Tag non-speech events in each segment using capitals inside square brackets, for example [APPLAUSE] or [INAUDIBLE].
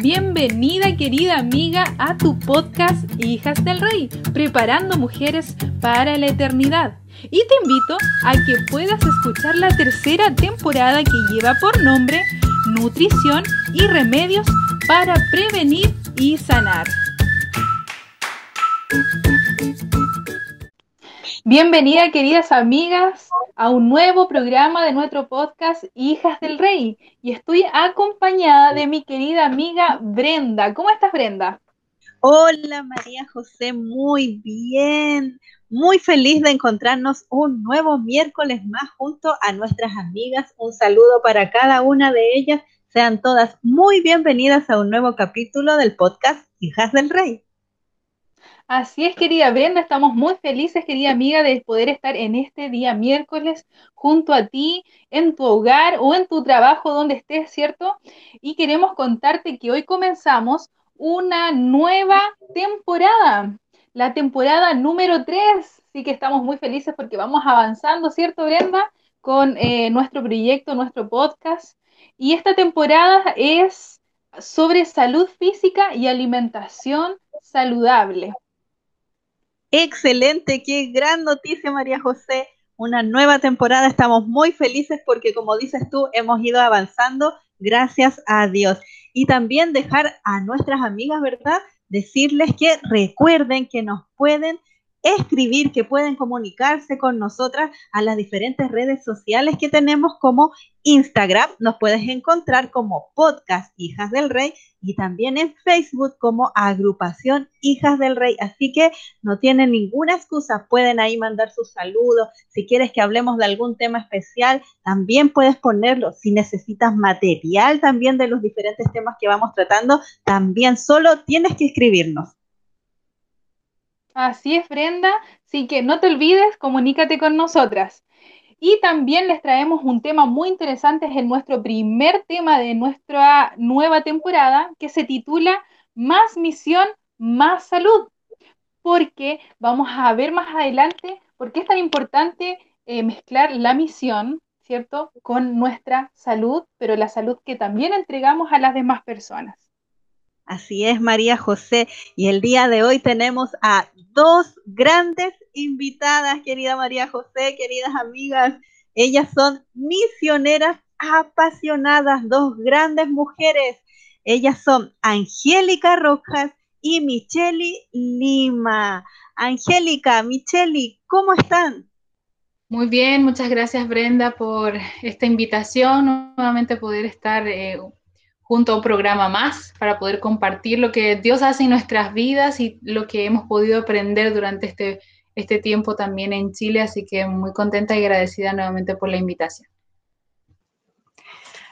Bienvenida querida amiga a tu podcast Hijas del Rey, preparando mujeres para la eternidad. Y te invito a que puedas escuchar la tercera temporada que lleva por nombre Nutrición y Remedios para Prevenir y Sanar. Bienvenida queridas amigas a un nuevo programa de nuestro podcast Hijas del Rey. Y estoy acompañada de mi querida amiga Brenda. ¿Cómo estás Brenda? Hola María José, muy bien. Muy feliz de encontrarnos un nuevo miércoles más junto a nuestras amigas. Un saludo para cada una de ellas. Sean todas muy bienvenidas a un nuevo capítulo del podcast Hijas del Rey. Así es, querida Brenda, estamos muy felices, querida amiga, de poder estar en este día miércoles junto a ti, en tu hogar o en tu trabajo, donde estés, ¿cierto? Y queremos contarte que hoy comenzamos una nueva temporada, la temporada número 3. Sí que estamos muy felices porque vamos avanzando, ¿cierto, Brenda? Con eh, nuestro proyecto, nuestro podcast. Y esta temporada es sobre salud física y alimentación saludable. Excelente, qué gran noticia María José. Una nueva temporada, estamos muy felices porque como dices tú, hemos ido avanzando gracias a Dios. Y también dejar a nuestras amigas, ¿verdad? Decirles que recuerden que nos pueden escribir, que pueden comunicarse con nosotras a las diferentes redes sociales que tenemos como Instagram, nos puedes encontrar como podcast Hijas del Rey y también en Facebook como agrupación Hijas del Rey. Así que no tienen ninguna excusa, pueden ahí mandar sus saludos. Si quieres que hablemos de algún tema especial, también puedes ponerlo. Si necesitas material también de los diferentes temas que vamos tratando, también solo tienes que escribirnos. Así es, Brenda. Así que no te olvides, comunícate con nosotras. Y también les traemos un tema muy interesante, es el nuestro primer tema de nuestra nueva temporada, que se titula Más misión, más salud. Porque vamos a ver más adelante por qué es tan importante eh, mezclar la misión, ¿cierto?, con nuestra salud, pero la salud que también entregamos a las demás personas. Así es, María José. Y el día de hoy tenemos a dos grandes invitadas, querida María José, queridas amigas. Ellas son misioneras apasionadas, dos grandes mujeres. Ellas son Angélica Rojas y Micheli Lima. Angélica, Micheli, ¿cómo están? Muy bien, muchas gracias Brenda por esta invitación, nuevamente poder estar eh, junto a un programa más para poder compartir lo que Dios hace en nuestras vidas y lo que hemos podido aprender durante este, este tiempo también en Chile. Así que muy contenta y agradecida nuevamente por la invitación.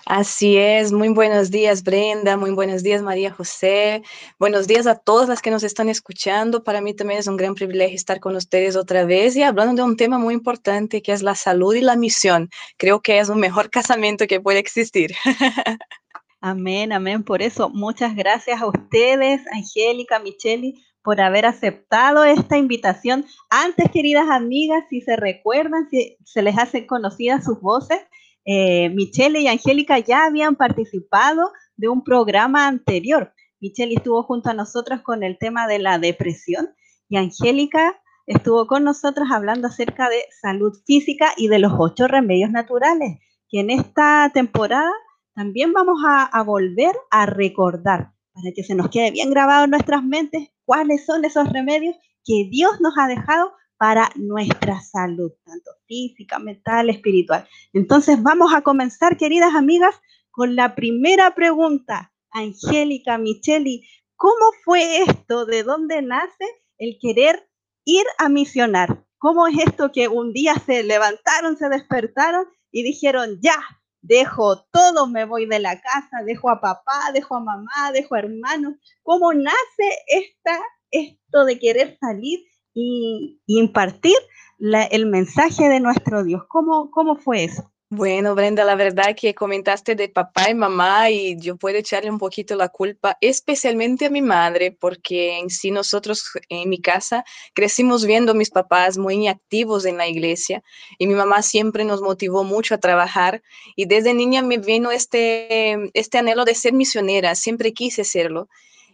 Así es, muy buenos días Brenda, muy buenos días María José, buenos días a todas las que nos están escuchando. Para mí también es un gran privilegio estar con ustedes otra vez y hablando de un tema muy importante que es la salud y la misión. Creo que es un mejor [LAUGHS] casamiento que puede existir. [LAUGHS] Amén, amén. Por eso, muchas gracias a ustedes, Angélica, Micheli, por haber aceptado esta invitación. Antes, queridas amigas, si se recuerdan, si se les hacen conocidas sus voces, eh, Michelle y Angélica ya habían participado de un programa anterior. Michelle estuvo junto a nosotros con el tema de la depresión y Angélica estuvo con nosotros hablando acerca de salud física y de los ocho remedios naturales, que en esta temporada también vamos a, volver a recordar para que se nos quede bien grabado en nuestras mentes cuáles son esos remedios que Dios nos ha dejado para nuestra salud, tanto física, mental, espiritual. Entonces vamos a comenzar, queridas amigas, con la primera pregunta. Angélica, Micheli, ¿cómo fue esto? ¿De dónde nace el querer ir a misionar? ¿Cómo es esto que un día se levantaron, se despertaron y dijeron, ya, dejo todo, me voy de la casa, dejo a papá, dejo a mamá, dejo a hermanos. ¿Cómo nace esta, esto de querer salir y, impartir el mensaje de nuestro Dios? ¿Cómo, ¿Cómo fue eso? Bueno, Brenda, la verdad que comentaste de papá y mamá y yo puedo echarle un poquito la culpa, especialmente a mi madre, porque en sí nosotros en mi casa crecimos viendo a mis papás muy activos en la iglesia y mi mamá siempre nos motivó mucho a trabajar y desde niña me vino este, este anhelo de ser misionera, siempre quise serlo.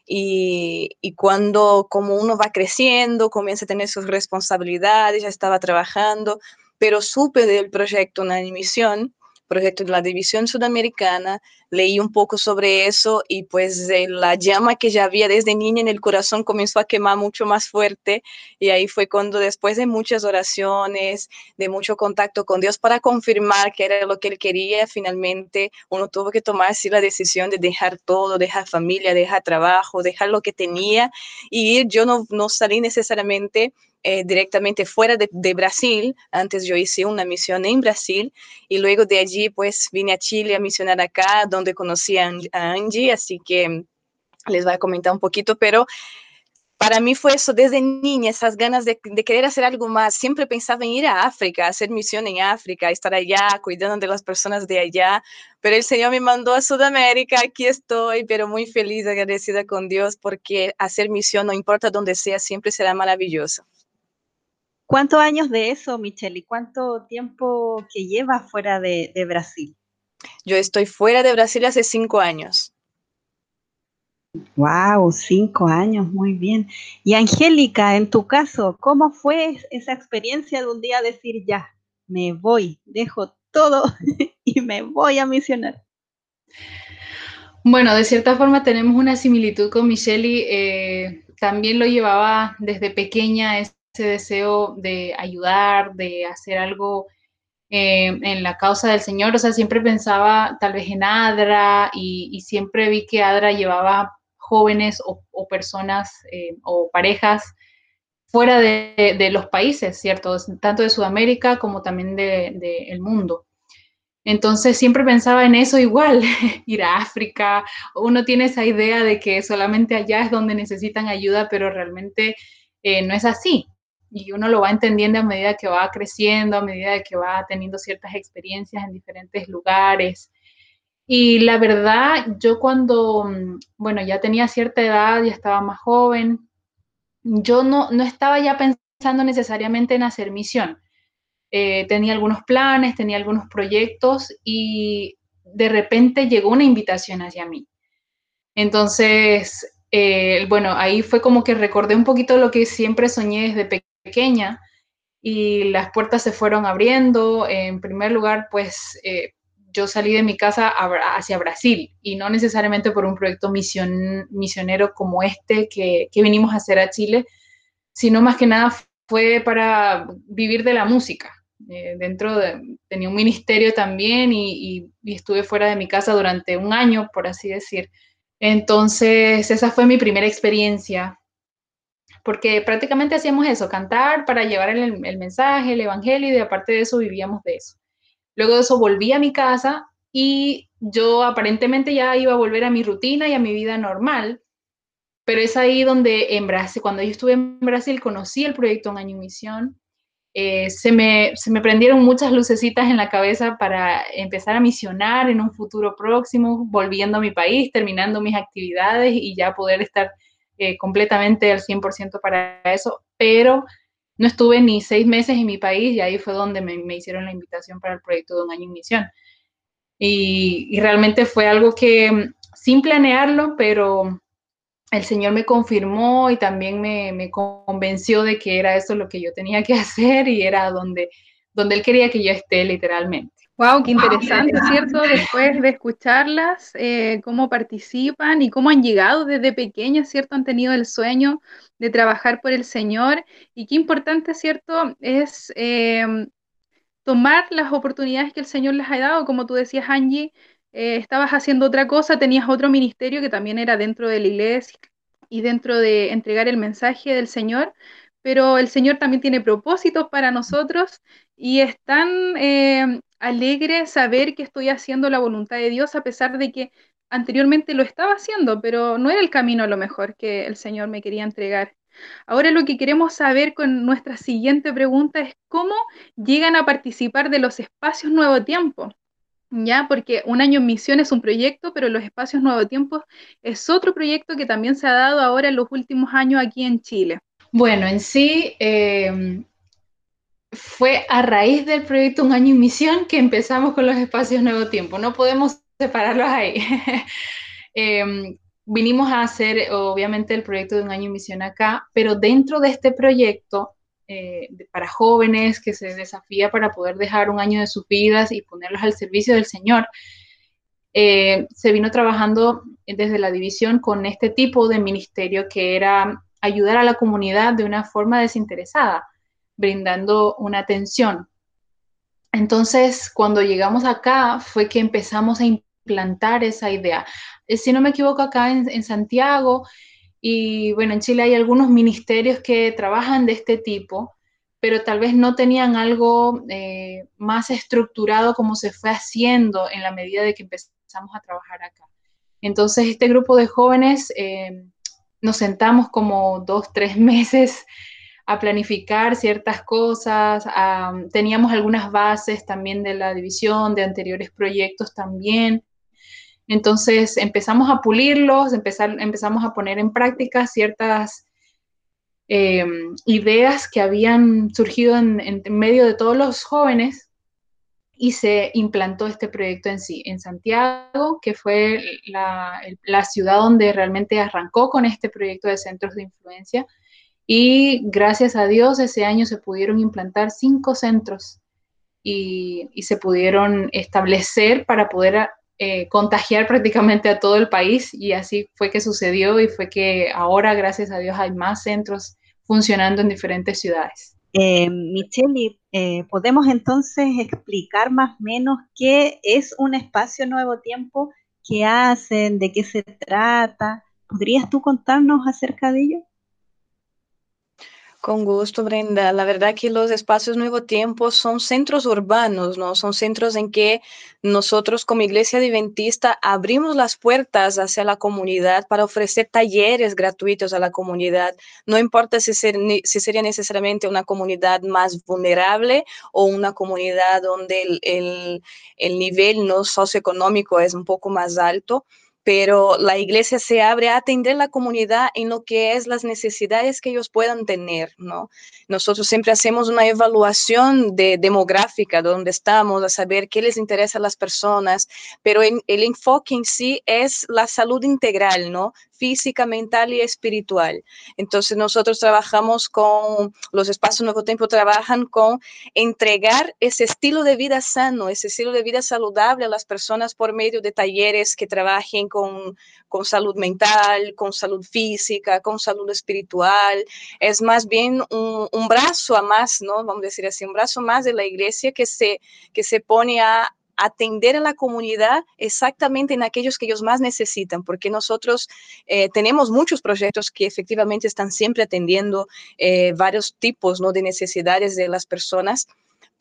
Y, y, cuando como uno va creciendo, comienza a tener sus responsabilidades, ya estaba trabajando, pero supe del proyecto Una Misión, proyecto de la División Sudamericana, leí un poco sobre eso y pues la llama que ya había desde niña en el corazón comenzó a quemar mucho más fuerte y ahí fue cuando después de muchas oraciones, de mucho contacto con Dios para confirmar que era lo que él quería, finalmente uno tuvo que tomar así la decisión de dejar todo, dejar familia, dejar trabajo, dejar lo que tenía y ir. Yo no, no salí necesariamente eh, directamente fuera de, de, Brasil. Antes yo hice una misión en Brasil y luego de allí pues vine a Chile a misionar acá, donde conocí a, a Angie, así que les voy a comentar un poquito, pero para mí fue eso desde niña, esas ganas de, de, querer hacer algo más. Siempre pensaba en ir a África, hacer misión en África, estar allá, cuidando de las personas de allá. Pero el Señor me mandó a Sudamérica, aquí estoy, pero muy feliz, agradecida con Dios, porque hacer misión, no importa dónde sea, siempre será maravilloso. ¿Cuántos años de eso, Michelle? ¿Y cuánto tiempo que llevas fuera de, de, Brasil? Yo estoy fuera de Brasil hace cinco años. Wow, cinco años, muy bien. Y Angélica, en tu caso, ¿cómo fue esa experiencia de un día decir ya, me voy, dejo todo [LAUGHS] y me voy a misionar? Bueno, de cierta forma tenemos una similitud con Michelle. Eh, también lo llevaba desde pequeña ese deseo de ayudar, de hacer algo eh, en la causa del Señor. O sea, siempre pensaba tal vez en Adra y, siempre vi que Adra llevaba jóvenes o, personas eh, o parejas fuera de, de, los países, ¿cierto? Tanto de Sudamérica como también del de, de mundo. Entonces siempre pensaba en eso igual, [LAUGHS] ir a África. Uno tiene esa idea de que solamente allá es donde necesitan ayuda, pero realmente eh, no es así y uno lo va entendiendo a medida que va creciendo, a medida que va teniendo ciertas experiencias en diferentes lugares. Y la verdad, yo cuando, bueno, ya tenía cierta edad, ya estaba más joven, yo no, no estaba ya pensando necesariamente en hacer misión. Eh, tenía algunos planes, tenía algunos proyectos y de repente llegó una invitación hacia mí. Entonces, eh, bueno, ahí fue como que recordé un poquito lo que siempre soñé desde y las puertas se fueron abriendo. En primer lugar, pues eh, yo salí de mi casa hacia Brasil y no necesariamente por un proyecto mision, misionero como este que, que, vinimos a hacer a Chile, sino más que nada fue para vivir de la música. Eh, dentro de, tenía un ministerio también y estuve fuera de mi casa durante un año, por así decir. Entonces, esa fue mi primera experiencia porque prácticamente hacíamos eso, cantar para llevar el, mensaje, el evangelio, y de aparte de eso vivíamos de eso. Luego de eso volví a mi casa y yo aparentemente ya iba a volver a mi rutina y a mi vida normal, pero es ahí donde en Brasil, cuando yo estuve en Brasil, conocí el proyecto Un Año en Misión, eh, se, me, se me prendieron muchas lucecitas en la cabeza para empezar a misionar en un futuro próximo, volviendo a mi país, terminando mis actividades y ya poder estar eh, completamente al 100% para eso, pero no estuve ni seis meses en mi país y ahí fue donde me, hicieron la invitación para el proyecto de un año en misión. Y, realmente fue algo que sin planearlo, pero el Señor me confirmó y también me, me, convenció de que era eso lo que yo tenía que [LAUGHS] hacer y era donde, donde Él quería que yo esté literalmente. Wow, qué interesante, ¿cierto? Después de escucharlas, eh, cómo participan y cómo han llegado desde pequeñas, ¿cierto? Han tenido el sueño de trabajar por el Señor y qué importante, ¿cierto? Es eh, tomar las oportunidades que el Señor les ha dado, como tú decías, Angie, eh, estabas haciendo otra cosa, tenías otro ministerio que también era dentro de la iglesia y dentro de entregar el mensaje del Señor, pero el Señor también tiene propósitos para nosotros y es tan eh, alegre saber que estoy haciendo la voluntad de Dios a pesar de que anteriormente lo estaba haciendo, pero no era el camino a lo mejor que el Señor me quería entregar. Ahora lo que queremos saber con nuestra siguiente pregunta es cómo llegan a participar de los espacios Nuevo Tiempo. ¿Ya? Porque un año en misión es un proyecto, pero los espacios Nuevo Tiempo es otro proyecto que también se ha dado ahora en los últimos años aquí en Chile. Bueno, en sí eh, fue a raíz del proyecto Un año en misión que empezamos con los espacios Nuevo Tiempo. No podemos separarlos ahí. [LAUGHS] eh, vinimos a hacer, obviamente, el proyecto de Un año en misión acá, pero dentro de este proyecto eh, para jóvenes que se desafía para poder dejar un año de sus vidas y ponerlos al servicio del Señor. Eh, se vino trabajando desde la división con este tipo de ministerio que era ayudar a la comunidad de una forma desinteresada, brindando una atención. Entonces, cuando llegamos acá fue que empezamos a implantar esa idea. Eh, si no me equivoco, acá en, en Santiago y bueno, en Chile hay algunos ministerios que trabajan de este tipo, pero tal vez no tenían algo eh, más estructurado como se fue haciendo en la medida de que empezamos a trabajar acá. Entonces, este grupo de jóvenes eh, nos sentamos como dos, tres [LAUGHS] meses a planificar ciertas cosas, teníamos algunas bases también de la división, de anteriores proyectos también, entonces empezamos a pulirlos, empezar, empezamos a poner en práctica ciertas eh, ideas que habían surgido en, medio de todos los jóvenes y se implantó este proyecto en sí, en Santiago, que fue la, ciudad donde realmente arrancó con este proyecto de centros de influencia. Y gracias a Dios ese año se pudieron implantar cinco centros y, y se pudieron establecer para poder eh, contagiar prácticamente a todo el país y así fue que sucedió y fue que ahora, gracias a Dios, hay más centros funcionando en diferentes ciudades. Eh, Michelle, eh, ¿podemos entonces explicar más o menos qué es un espacio Nuevo Tiempo? ¿Qué hacen? ¿De qué se trata? ¿Podrías tú contarnos acerca de ello? Con gusto, Brenda. La verdad que los espacios Nuevo Tiempo son centros urbanos, ¿no? Son centros en que nosotros como Iglesia Adventista abrimos las puertas hacia la comunidad para ofrecer talleres gratuitos a la comunidad. No importa si, sería necesariamente una comunidad más vulnerable o una comunidad donde el, el nivel no socioeconómico es un poco más alto pero la iglesia se abre a atender la comunidad en lo que es las necesidades que ellos puedan tener, ¿no? Nosotros siempre hacemos una evaluación de demográfica de dónde estamos, a saber qué les interesa a las personas, pero el enfoque en sí es la salud integral, ¿no? física, mental y espiritual. Entonces nosotros trabajamos con, los espacios Nuevo Tiempo trabajan con entregar ese estilo de vida sano, ese estilo de vida saludable a las personas por medio de talleres que trabajen con, salud mental, con salud física, con salud espiritual. Es más bien un, un brazo a más, ¿no? Vamos a decir así, un brazo más de la iglesia que se, que se pone a atender a la comunidad exactamente en aquellos que ellos más necesitan, porque nosotros eh, tenemos muchos proyectos que efectivamente están siempre atendiendo eh, varios tipos ¿no? de necesidades de las personas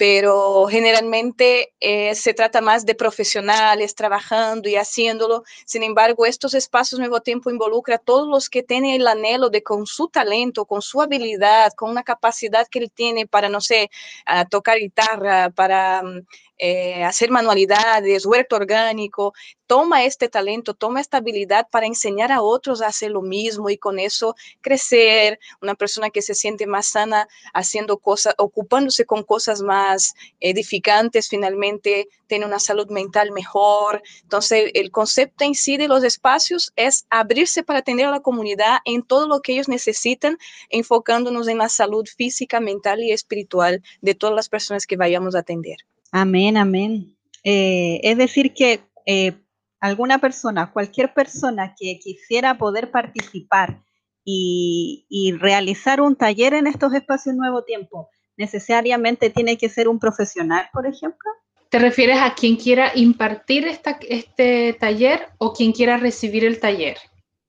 pero generalmente eh, se trata más de profesionales trabajando y haciéndolo. Sin embargo, estos espacios Nuevo Tiempo involucra a todos los que tienen el anhelo de con su talento, con su habilidad, con una capacidad que él tiene para, no sé, uh, tocar guitarra, para mm, eh, hacer manualidades, huerto orgánico, toma este talento, toma esta habilidad para enseñar a otros a hacer lo mismo y con eso crecer, una persona que se siente más sana haciendo cosas, ocupándose con cosas más edificantes, finalmente tiene una salud mental mejor. Entonces, el concepto en sí de los espacios es abrirse para atender a la comunidad en todo lo que ellos necesitan, enfocándonos en la salud física, mental y espiritual de todas las personas que vayamos a atender. Amén, amén. Eh, es decir, que eh, alguna persona, cualquier persona que quisiera poder participar y, y, realizar un taller en estos espacios Nuevo Tiempo, necesariamente tiene que ser un profesional, por ejemplo. ¿Te refieres a quien quiera impartir esta, este taller o quien quiera recibir el taller?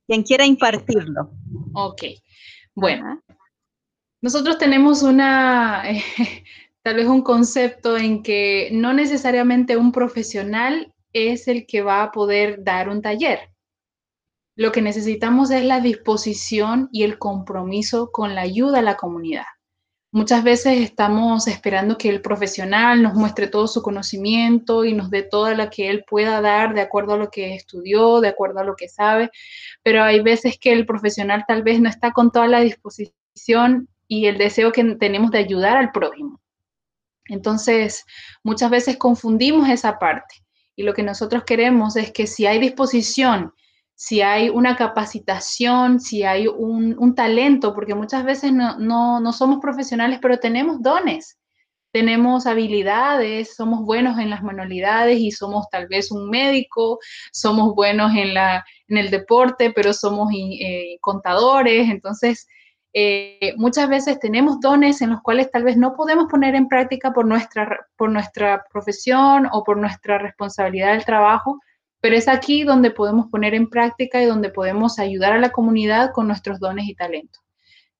Quien quiera impartirlo. Ok. Bueno, Ajá. nosotros tenemos una, [LAUGHS] tal vez un concepto en que no necesariamente un profesional es el que va a poder dar un taller. Lo que necesitamos es la disposición y el compromiso con la ayuda a la comunidad. Muchas veces estamos esperando que el profesional nos muestre todo su conocimiento y nos dé toda la que él pueda dar de acuerdo a lo que estudió, de acuerdo a lo que sabe, pero hay veces que el profesional tal vez no está con toda la disposición y el deseo que tenemos de ayudar al prójimo. Entonces, muchas veces confundimos esa parte y lo que nosotros queremos es que si hay disposición si hay una capacitación, si hay un, talento, porque muchas veces no, somos profesionales, pero tenemos dones, tenemos habilidades, somos buenos en las manualidades y somos tal vez un médico, somos buenos en, la, en el deporte, pero somos eh, contadores, entonces... Eh, muchas veces tenemos dones en los cuales tal vez no podemos poner en práctica por nuestra, por nuestra profesión o por nuestra responsabilidad del trabajo, pero es aquí donde podemos poner en práctica y donde podemos ayudar a la comunidad con nuestros dones y talentos.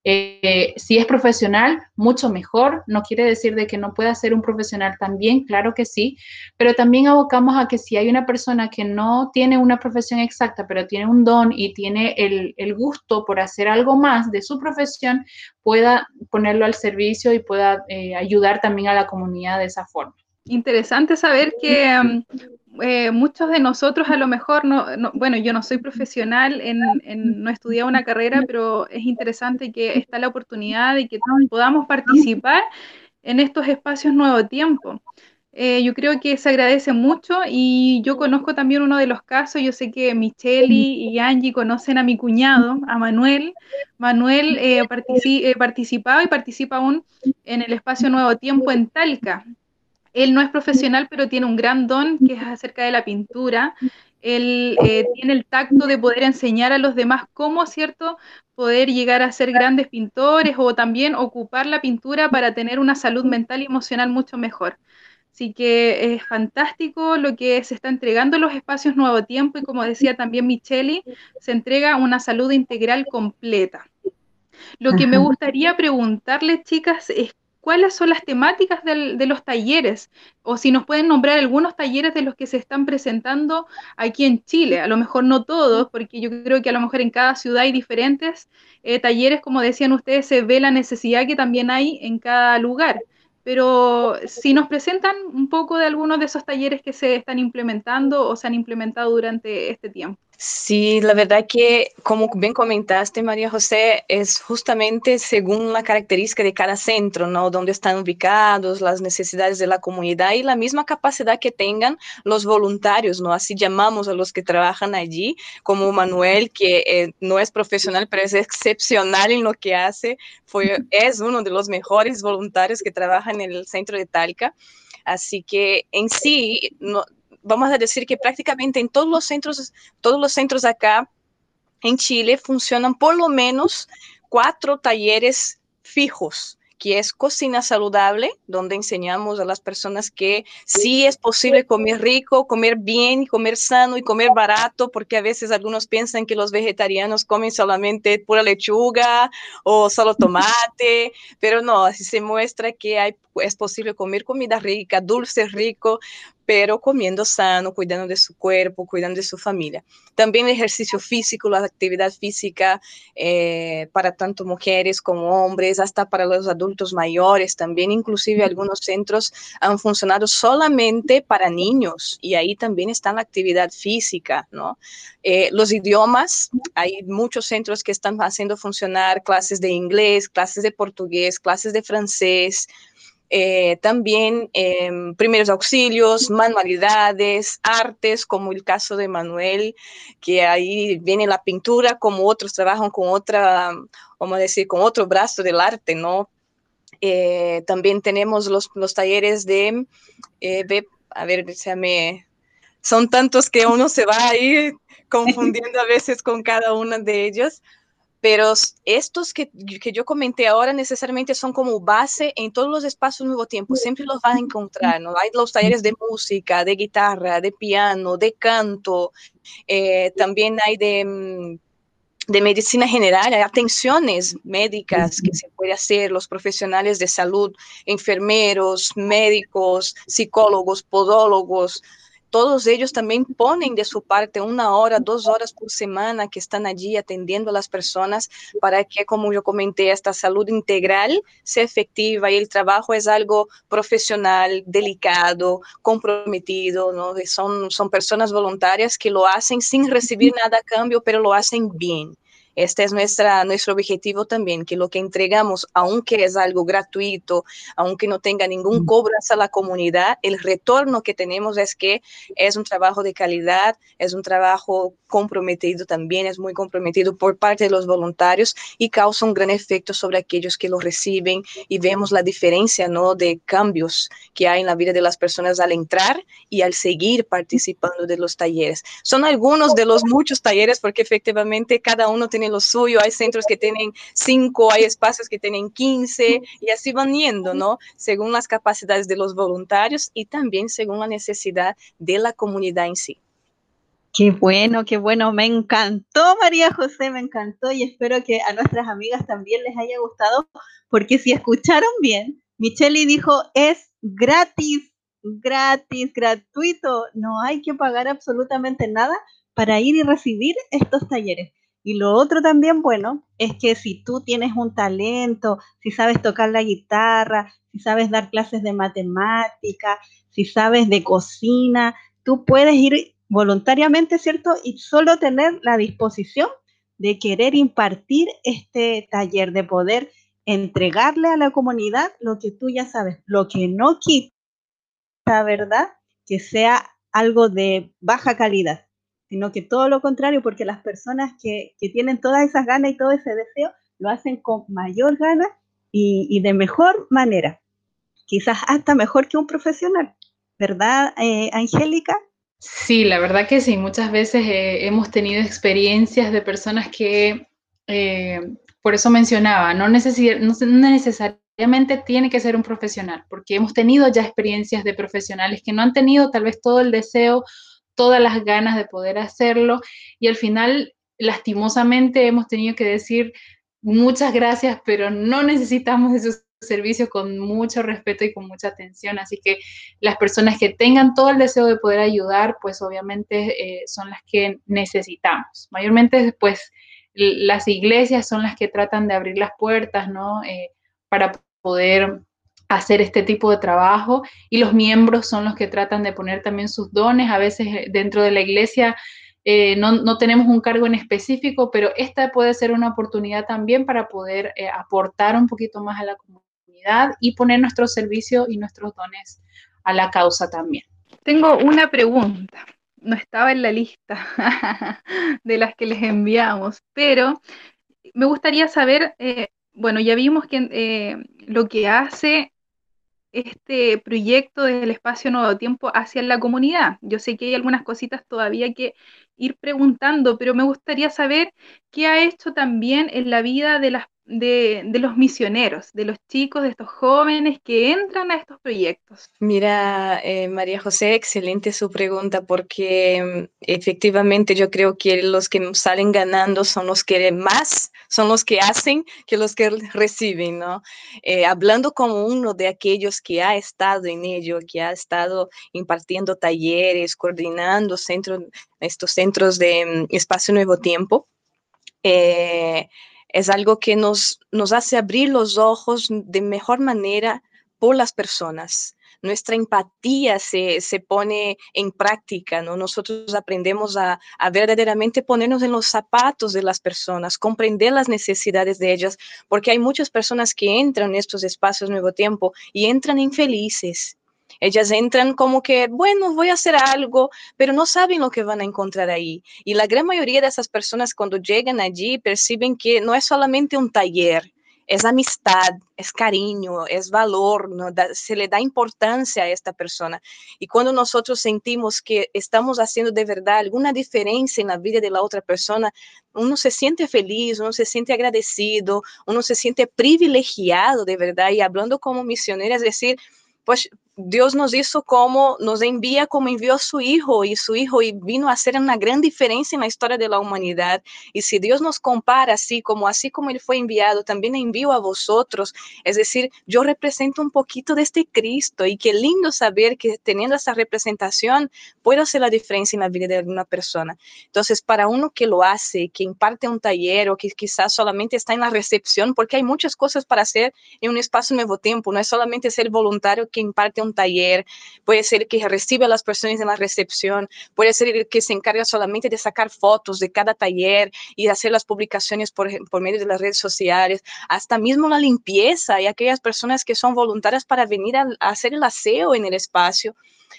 Eh, si es profesional, mucho mejor. No quiere decir de que no pueda ser un profesional también, claro que sí, pero también abocamos a que si hay una persona que no tiene una profesión exacta, pero tiene un don y tiene el, gusto por hacer algo más de su profesión, pueda ponerlo al servicio y pueda eh, ayudar también a la comunidad de esa forma. Interesante saber que um, eh, muchos de nosotros a lo mejor, no, bueno, yo no soy profesional, en, no he estudiado una carrera, pero es interesante que está la oportunidad de que podamos participar en estos espacios nuevo tiempo. Eh, yo creo que se agradece mucho y yo conozco también uno de los casos, yo sé que Micheli y Angie conocen a mi cuñado, a Manuel. Manuel eh, participaba y participa aún en el espacio Nuevo Tiempo en Talca. Él no es profesional, pero tiene un gran don que es acerca de la pintura. Él eh, tiene el tacto de poder enseñar a los demás cómo, ¿cierto?, poder llegar a ser grandes pintores o también ocupar la pintura para tener una salud mental y emocional mucho mejor. Así que es fantástico lo que se está entregando en los espacios Nuevo Tiempo y como decía también Micheli, se entrega una salud integral completa. Lo que me gustaría preguntarles, chicas, es cuáles son las temáticas de los talleres o si nos pueden nombrar algunos talleres de los que se están presentando aquí en Chile. A lo mejor no todos, porque yo creo que a lo mejor en cada ciudad hay diferentes eh, talleres, como decían ustedes, se ve la necesidad que también hay en cada lugar. Pero si nos presentan un poco de algunos de esos talleres que se están implementando o se han implementado durante este tiempo. Sí, la verdad que, como bien comentaste, María José, es justamente según la característica de cada centro, ¿no? Donde están ubicados, las necesidades de la comunidad y la misma capacidad que tengan los voluntarios, ¿no? Así llamamos a los que trabajan allí, como Manuel, que eh, no es profesional, pero es excepcional en lo que hace, fue, [LAUGHS] es uno de los mejores voluntarios que trabaja en el centro de Talca. Así que en sí, no, vamos a decir que prácticamente en todos los centros, todos los centros acá en Chile funcionan por lo menos cuatro talleres fijos que es cocina saludable, donde enseñamos a las personas que sí es posible comer rico, comer bien, comer sano y comer barato, porque a veces algunos piensan que los vegetarianos comen solamente pura lechuga o solo tomate, pero no, así se muestra que hay, es posible comer comida rica, dulce rico, pero comiendo sano, cuidando de su cuerpo, cuidando de su familia. También el ejercicio físico, la actividad física eh, para tanto mujeres como hombres, hasta para los adultos mayores también, inclusive algunos centros han funcionado solamente para niños y ahí también está la actividad física, ¿no? Eh, los idiomas, hay muchos centros que están haciendo funcionar clases de inglés, clases de portugués, clases de francés, eh, también em, primeros auxilios, manualidades, artes, como el caso de Manuel, que ahí viene la pintura, como otros trabajan con otra, vamos a decir, con otro brazo del arte, ¿no? Eh, también tenemos los, los talleres de, eh, de, a ver, me, son tantos que uno se va ahí confundiendo a veces con cada uno de ellos pero estos que, que, yo comenté ahora necesariamente son como base en todos los espacios nuevo tiempo, siempre los van a encontrar, ¿no? Hay los talleres de música, de guitarra, de piano, de canto, eh, también hay de, mm, de medicina general, hay atenciones médicas que se puede hacer, los profesionales de salud, enfermeros, médicos, psicólogos, podólogos, todos ellos también ponen de su parte una hora, dos horas por semana que están allí atendiendo a las personas para que, como yo comenté, esta salud integral sea efectiva y el trabajo es algo profesional, delicado, comprometido, ¿no? Son, son personas voluntarias que lo hacen sin recibir nada a cambio, pero lo hacen bien. Este es nuestra, nuestro objetivo también, que lo que entregamos, aunque es algo gratuito, aunque no tenga ningún cobro hacia la comunidad, el retorno que tenemos es que es un trabajo de calidad, es un trabajo comprometido también, es muy comprometido por parte de los voluntarios y causa un gran efecto sobre aquellos que lo reciben y vemos la diferencia ¿no? de cambios que hay en la vida de las personas al entrar y al seguir participando de los talleres. Son algunos de los muchos talleres porque efectivamente cada uno tiene lo suyo, hay centros que tienen cinco, hay espacios que tienen 15 y así van yendo, ¿no? Según las capacidades de los voluntarios y también según la necesidad de la comunidad en sí. Qué bueno, qué bueno, me encantó María José, me encantó y espero que a nuestras amigas también les haya gustado, porque si escucharon bien, Micheli dijo es gratis, gratis, gratuito, no hay que pagar absolutamente nada para ir y recibir estos talleres. Y lo otro también bueno es que si tú tienes un talento, si sabes tocar la guitarra, si sabes dar clases de matemática, si sabes de cocina, tú puedes ir voluntariamente, ¿cierto? Y solo tener la disposición de querer impartir este taller, de poder entregarle a la comunidad lo que tú ya sabes, lo que no quita, ¿verdad? Que sea algo de baja calidad sino que todo lo contrario, porque las personas que, que tienen todas esas ganas y todo ese deseo, lo hacen con mayor gana y, y de mejor manera, quizás hasta mejor que un profesional, ¿verdad, eh, Angélica? Sí, la verdad que sí, muchas veces eh, hemos tenido experiencias de personas que, eh, por eso mencionaba, no, no necesariamente tiene que ser un profesional, porque hemos tenido ya experiencias de profesionales que no han tenido tal vez todo el deseo todas las ganas de poder hacerlo y al final, lastimosamente, hemos tenido que decir muchas gracias, pero no necesitamos de sus servicios con mucho respeto y con mucha atención. Así que las personas que tengan todo el deseo de poder ayudar, pues obviamente eh, son las que necesitamos. Mayormente, pues las iglesias son las que tratan de abrir las puertas, ¿no? Eh, para poder hacer este tipo de trabajo y los miembros son los que tratan de poner también sus dones. A veces eh, dentro de la iglesia eh, no, tenemos un cargo en específico, pero esta puede ser una oportunidad también para poder eh, aportar un poquito más a la comunidad y poner nuestro servicio y nuestros dones a la causa también. Tengo una pregunta. No estaba en la lista [LAUGHS] de las que les enviamos, pero me gustaría saber, bueno, ya vimos que lo que hace este proyecto del espacio Nuevo Tiempo hacia la comunidad. Yo sé que hay algunas cositas todavía que ir preguntando, pero me gustaría saber qué ha hecho también en la vida de las de, los misioneros, de los chicos, de estos jóvenes que entran a estos proyectos? Mira, eh, María José, excelente su pregunta porque mm, efectivamente yo creo que los que salen ganando son los que más, son los que hacen que los que [LAUGHS] reciben, ¿no? Eh, hablando como uno de aquellos que ha estado en ello, que ha estado impartiendo talleres, coordinando centros, estos centros de mm, espacio nuevo tiempo. Eh, es algo que nos, nos hace abrir los ojos de mejor manera por las personas. Nuestra empatía se, pone en práctica, ¿no? Nosotros aprendemos a, a, verdaderamente ponernos en los zapatos de las personas, comprender las necesidades de ellas, porque hay muchas personas que entran en estos espacios nuevo tiempo y entran infelices, ellas entran como que, bueno, voy a hacer algo, pero no saben lo que van a encontrar ahí. Y la gran mayoría de esas personas cuando llegan allí perciben que no es solamente un taller, es amistad, es cariño, es valor, se le da importancia a esta persona. Y cuando nosotros sentimos que estamos haciendo de verdad alguna diferencia en la vida de la otra persona, uno se siente feliz, uno se siente agradecido, uno se siente privilegiado de verdad. Y hablando como misionera, es decir, pues Dios nos hizo como, nos envía como envió a su Hijo y su Hijo y vino a hacer una gran diferencia en la historia de la humanidad. Y si Dios nos compara así, como así como Él fue enviado, también envío a vosotros. Es decir, yo represento un poquito de este Cristo y qué lindo saber que teniendo esa representación puedo hacer la diferencia en la vida de alguna persona. Entonces, para uno que lo hace, que imparte un taller o que quizás solamente está en la recepción, porque hay muchas cosas para hacer en un espacio nuevo tiempo, no es solamente ser voluntario que imparte un taller, puede ser que recibe a las personas en la recepción, puede ser que se encarga solamente de sacar fotos de cada taller y hacer las publicaciones por, por medio de las redes sociales, hasta mismo la limpieza y aquellas personas que son voluntarias para venir a hacer el aseo en el espacio.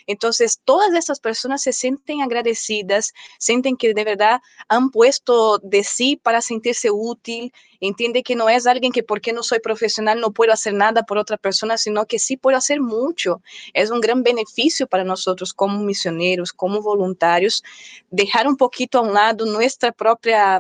Entonces, todas esas personas se sienten agradecidas, sienten que de verdad han puesto de sí para sentirse útil, entiende que no es alguien que porque no soy profesional no puedo hacer nada por otra persona, sino que sí puedo hacer mucho. Es un gran beneficio para nosotros como misioneros, como voluntarios, dejar un poquito a un lado nuestra propia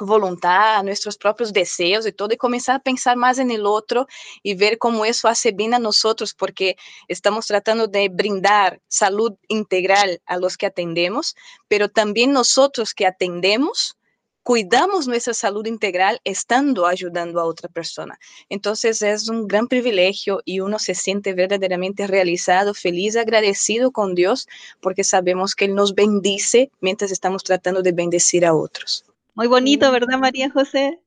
voluntad, nuestros propios deseos y todo, y comenzar a pensar más en el otro y ver cómo eso hace bien a nosotros, porque estamos tratando de brindar salud integral a los que atendemos, pero también nosotros que atendemos, cuidamos nuestra salud integral estando ayudando a otra persona. Entonces es un gran privilegio y uno se siente verdaderamente realizado, feliz, agradecido con Dios, porque sabemos que Él nos bendice mientras estamos tratando de bendecir a otros. Muy bonito, ¿verdad, María José?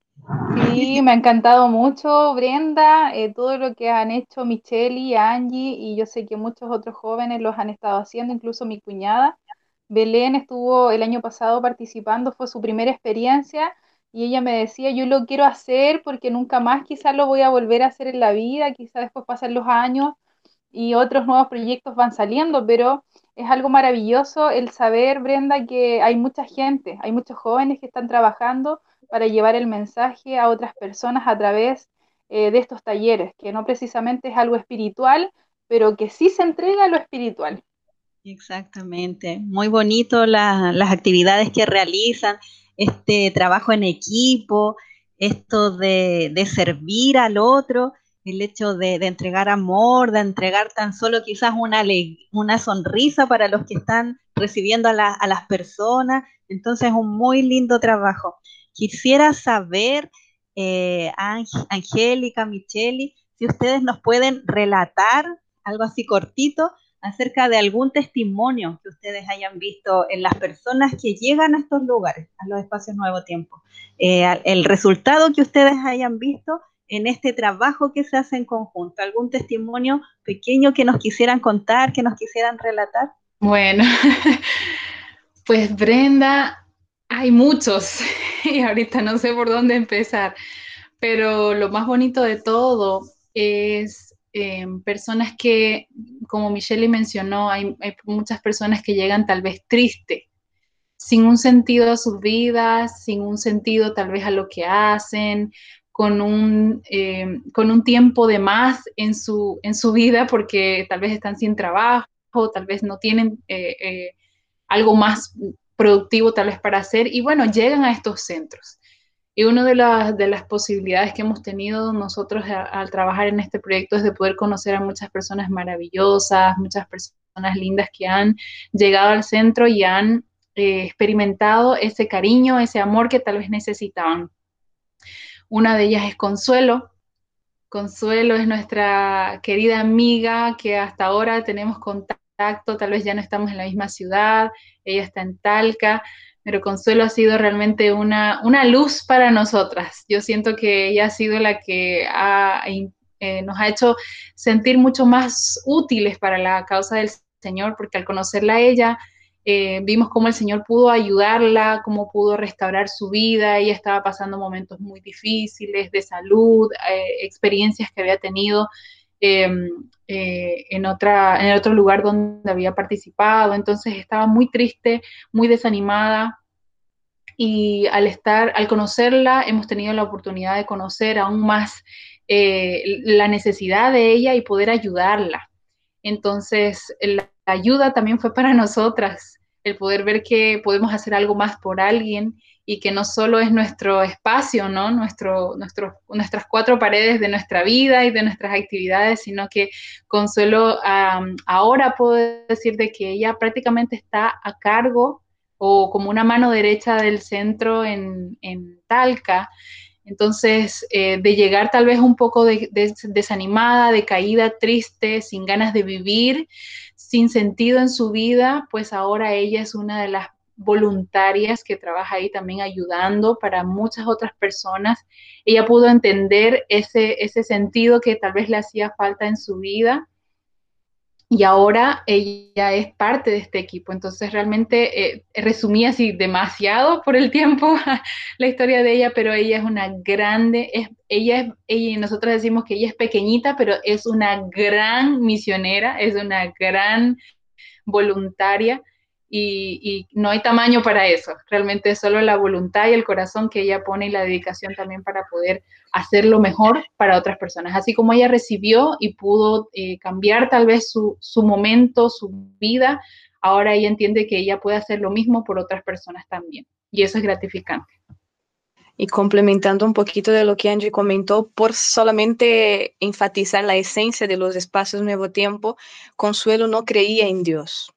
Sí, me ha encantado mucho, Brenda, eh, todo lo que han hecho Michelle y Angie, y yo sé que muchos otros jóvenes los han estado haciendo, incluso mi cuñada. Belén estuvo el año pasado participando, fue su primera experiencia, y ella me decía, yo lo quiero hacer porque nunca más quizás lo voy a volver a hacer en la vida, quizás después pasan los años y otros nuevos proyectos van saliendo, pero es algo maravilloso el saber, Brenda, que hay mucha gente, hay muchos jóvenes que están trabajando para llevar el mensaje a otras personas a través eh, de estos talleres, que no precisamente es algo espiritual, pero que sí se entrega a lo espiritual. Exactamente, muy bonito las actividades que realizan, este trabajo en equipo, esto de, de servir al otro el hecho de, entregar amor, de entregar tan solo quizás una, una sonrisa para los que están recibiendo a, las personas. Entonces, un muy lindo trabajo. Quisiera saber, eh, Angélica, Micheli, si ustedes nos pueden relatar algo así cortito acerca de algún testimonio que ustedes hayan visto en las personas que llegan a estos lugares, a los espacios Nuevo Tiempo. Eh, el resultado que ustedes hayan visto en este trabajo que se hace en conjunto? ¿Algún testimonio pequeño que nos quisieran contar, que nos quisieran relatar? Bueno, [LAUGHS] pues Brenda, hay muchos [LAUGHS] y ahorita no sé por dónde empezar, pero lo más bonito de todo es em, personas que, como Michelle mencionó, hay, hay muchas personas que llegan tal vez tristes sin un sentido a sus vidas, sin un sentido tal vez a lo que hacen, con un, eh, con un tiempo de más en su, en su vida porque tal vez están sin trabajo, tal vez no tienen eh, eh, algo más productivo tal vez para hacer y bueno, llegan a estos centros. Y una de, las, de las posibilidades que hemos tenido nosotros al trabajar en este proyecto es de poder conocer a muchas personas maravillosas, muchas personas lindas que han llegado al centro y han experimentado ese cariño, ese amor que tal vez necesitaban. Una de ellas es Consuelo. Consuelo es nuestra querida amiga que hasta ahora tenemos contacto, tal vez ya no estamos en la misma ciudad, ella está en Talca, pero Consuelo ha sido realmente una, una luz para nosotras. Yo siento que ella ha sido la que eh, nos ha hecho sentir mucho más útiles para la causa del Señor, porque al conocerla a ella, eh, vimos cómo el Señor pudo ayudarla, cómo pudo restaurar su vida. Ella estaba pasando momentos muy difíciles de salud, eh, experiencias que había tenido em, eh, en, otra, en otro lugar donde había participado. Entonces estaba muy triste, muy desanimada. Y al estar, al conocerla, hemos tenido la oportunidad de conocer aún más la necesidad de ella y poder ayudarla. Entonces, la ayuda también fue para nosotras el poder ver que podemos hacer algo más por alguien y que no solo es nuestro espacio, ¿no? Nuestro, nuestro, nuestras cuatro paredes de nuestra vida y de nuestras actividades, sino que Consuelo ahora puedo decir de que ella prácticamente está a cargo o como una mano derecha del centro en, en Talca. Entonces, eh, de llegar tal vez un poco desanimada, decaída, triste, sin ganas de vivir, sin sentido en su vida, pues ahora ella es una de las voluntarias que trabaja ahí también ayudando para muchas otras personas. Ella pudo entender ese, ese sentido que tal vez le hacía falta en su vida y ahora ella es parte de este equipo. Entonces realmente eh, resumí así demasiado por el tiempo [LAUGHS] la historia de ella, pero ella es una grande, es, ella es, ella, nosotros decimos que ella es pequeñita, pero es una gran misionera, es una gran voluntaria y, no hay tamaño para eso. Realmente es solo la voluntad y el corazón que ella pone y la dedicación también para poder hacerlo mejor para otras personas. Así como ella recibió y pudo eh, cambiar tal vez su, su momento, su vida, ahora ella entiende que ella puede hacer lo mismo por otras personas también. Y eso es gratificante. Y complementando un poquito de lo que Angie comentó, por solamente enfatizar la esencia de los espacios Nuevo Tiempo, Consuelo no creía en Dios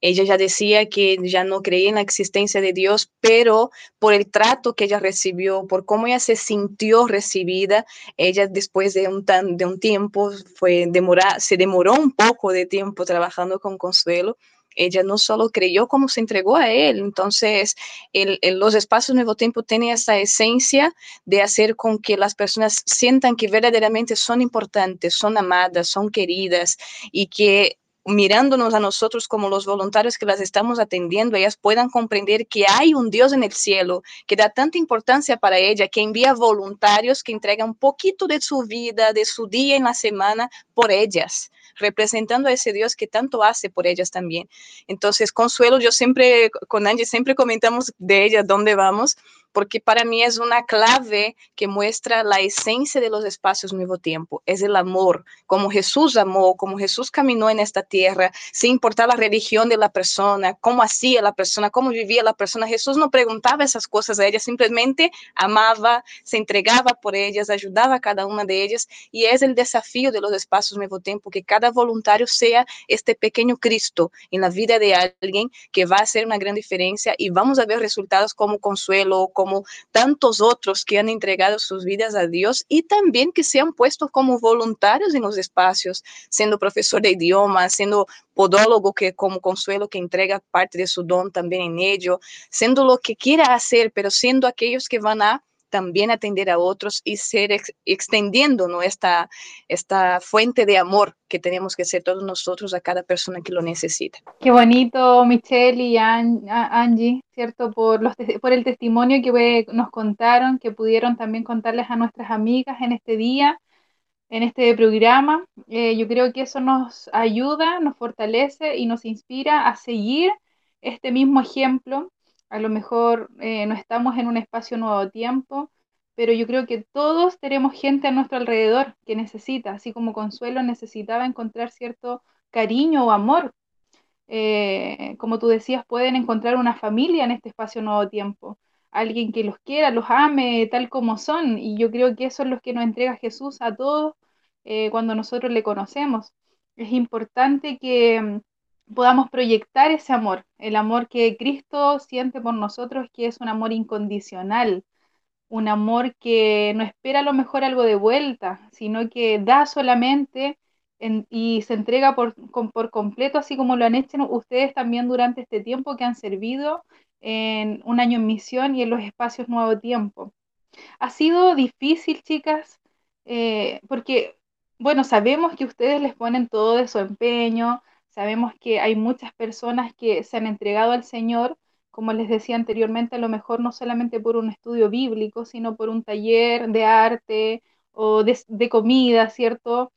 ella ya decía que ya no creía en la existencia de Dios, pero por el trato que ella recibió, por cómo ella se sintió recibida, ella después de un, de un tiempo fue demora, se demoró un poco de tiempo trabajando con Consuelo ella no solo creyó, como se entregó a él. Entonces, el, los espacios Nuevo Tiempo tienen esa esencia de hacer con que las personas sientan que verdaderamente son importantes, son amadas, son queridas y que mirándonos a nosotros como los voluntarios que las estamos atendiendo, ellas puedan comprender que hay un Dios en el cielo que da tanta importancia para ella, que envía voluntarios que entregan un poquito de su vida, de su día en la semana por ellas representando a ese Dios que tanto hace por ellas también. Entonces, Consuelo, yo siempre, con Angie, siempre comentamos de ella dónde vamos, porque para mí es una clave que muestra la esencia de los espacios Nuevo Tiempo, es el amor, como Jesús amó, como Jesús caminó en esta tierra, sin importar la religión de la persona, cómo hacía la persona, cómo vivía la persona. Jesús no preguntaba esas cosas a ella, simplemente amaba, se entregaba por ellas, ayudaba a cada una de ellas, y es el desafío de los espacios Nuevo Tiempo, que cada voluntario sea este pequeño Cristo en la vida de alguien que va a hacer una gran diferencia y vamos a ver resultados como consuelo, como tantos otros que han entregado sus vidas a Dios y también que se han puesto como voluntarios en los espacios, siendo profesor de idiomas, siendo podólogo que como consuelo que entrega parte de su don también en ello, siendo lo que quiera hacer, pero siendo aquellos que van a también atender a otros y ser extendiendo esta, esta fuente de amor que tenemos que ser todos nosotros a cada persona que lo necesita. Qué bonito, Michelle y Angie, ¿cierto? Por, los, por el testimonio que nos contaron, que pudieron también contarles a nuestras amigas en este día, en este programa. Eh, yo creo que eso nos ayuda, nos fortalece y nos inspira a seguir este mismo ejemplo a lo mejor eh, no estamos en un espacio nuevo tiempo, pero yo creo que todos tenemos gente a nuestro alrededor que necesita, así como Consuelo necesitaba encontrar cierto cariño o amor. Eh, como tú decías, pueden encontrar una familia en este espacio nuevo tiempo, alguien que los quiera, los ame tal como son, y yo creo que eso es lo que nos entrega Jesús a todos eh, cuando nosotros le conocemos. Es importante que podamos proyectar ese amor, el amor que Cristo siente por nosotros, que es un amor incondicional, un amor que no espera a lo mejor algo de vuelta, sino que da solamente y se entrega por, completo, así como lo han hecho ustedes también durante este tiempo que han servido en un año en misión y en los espacios Nuevo Tiempo. Ha sido difícil, chicas, eh, porque, bueno, sabemos que ustedes les ponen todo de su empeño, Sabemos que hay muchas personas que se han entregado al Señor, como les decía anteriormente, a lo mejor no solamente por un estudio bíblico, sino por un taller de arte o de, comida, ¿cierto?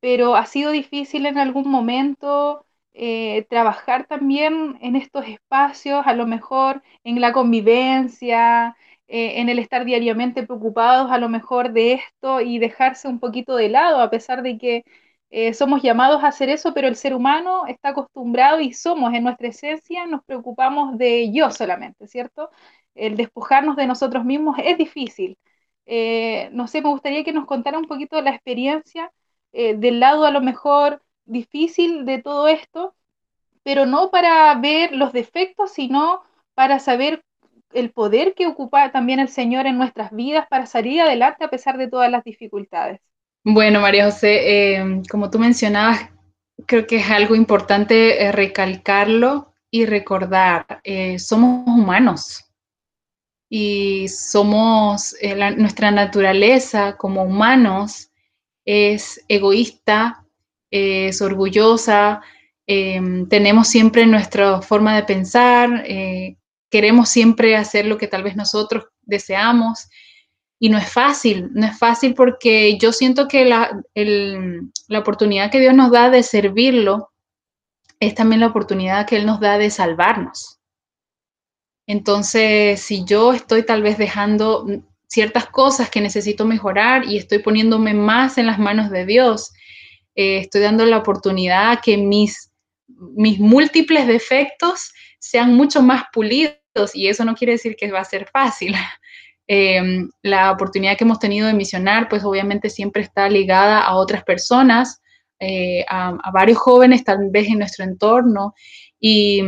Pero ha sido difícil en algún momento eh, trabajar también en estos espacios, a lo mejor en la convivencia, eh, en el estar diariamente preocupados a lo mejor de esto y dejarse un poquito de lado, a pesar de que eh, somos llamados a hacer eso, pero el ser humano está acostumbrado y somos en nuestra esencia, nos preocupamos de yo solamente, ¿cierto? el despojarnos de nosotros mismos es difícil. Eh, no sé, me gustaría que nos contara un poquito la experiencia eh, del lado a lo mejor difícil de todo esto, pero no para ver los defectos, sino para saber el poder que ocupa también el Señor en nuestras vidas para salir adelante a pesar de todas las dificultades. Bueno, María José, eh, como tú mencionabas, creo que es algo importante eh, recalcarlo y recordar, eh, somos humanos y somos, nuestra naturaleza como humanos es egoísta, es orgullosa, tenemos siempre nuestra forma de pensar, queremos siempre hacer lo que tal vez nosotros deseamos y no es fácil, no es fácil porque yo siento que la, la, oportunidad que Dios nos da de servirlo es también la oportunidad que Él nos da de salvarnos. Entonces, si yo estoy tal vez dejando ciertas cosas que necesito mejorar y estoy poniéndome más en las manos de Dios, eh, estoy dando la oportunidad que mis, mis múltiples defectos sean mucho más pulidos y eso no quiere decir que va a ser fácil. Em, la oportunidad que hemos tenido de misionar, pues obviamente siempre está ligada a otras personas, eh, a, varios jóvenes tal vez en nuestro entorno. Y,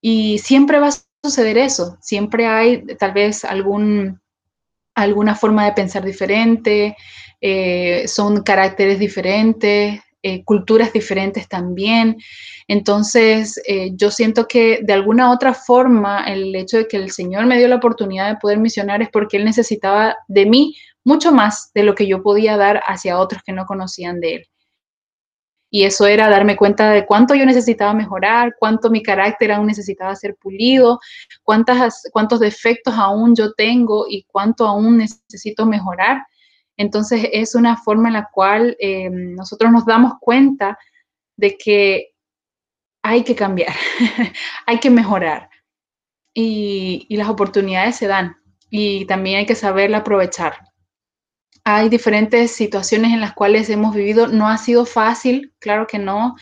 y, siempre va a suceder eso, siempre hay tal vez algún, alguna forma de pensar diferente, eh, son caracteres diferentes, eh, culturas diferentes también. Entonces, eh, yo siento que de alguna otra forma el hecho de que el Señor me dio la oportunidad de poder misionar es porque Él necesitaba de mí mucho más de lo que yo podía dar hacia otros que no conocían de Él. Y eso era darme cuenta de cuánto yo necesitaba mejorar, cuánto mi carácter aún necesitaba ser pulido, cuántas, cuántos defectos aún yo tengo y cuánto aún necesito mejorar. Entonces es una forma en la cual eh, nosotros nos damos cuenta de que hay que cambiar, [LAUGHS] hay que mejorar y, las oportunidades se dan y también hay que saberla aprovechar. Hay diferentes situaciones en las cuales hemos vivido, no ha sido fácil, claro que no.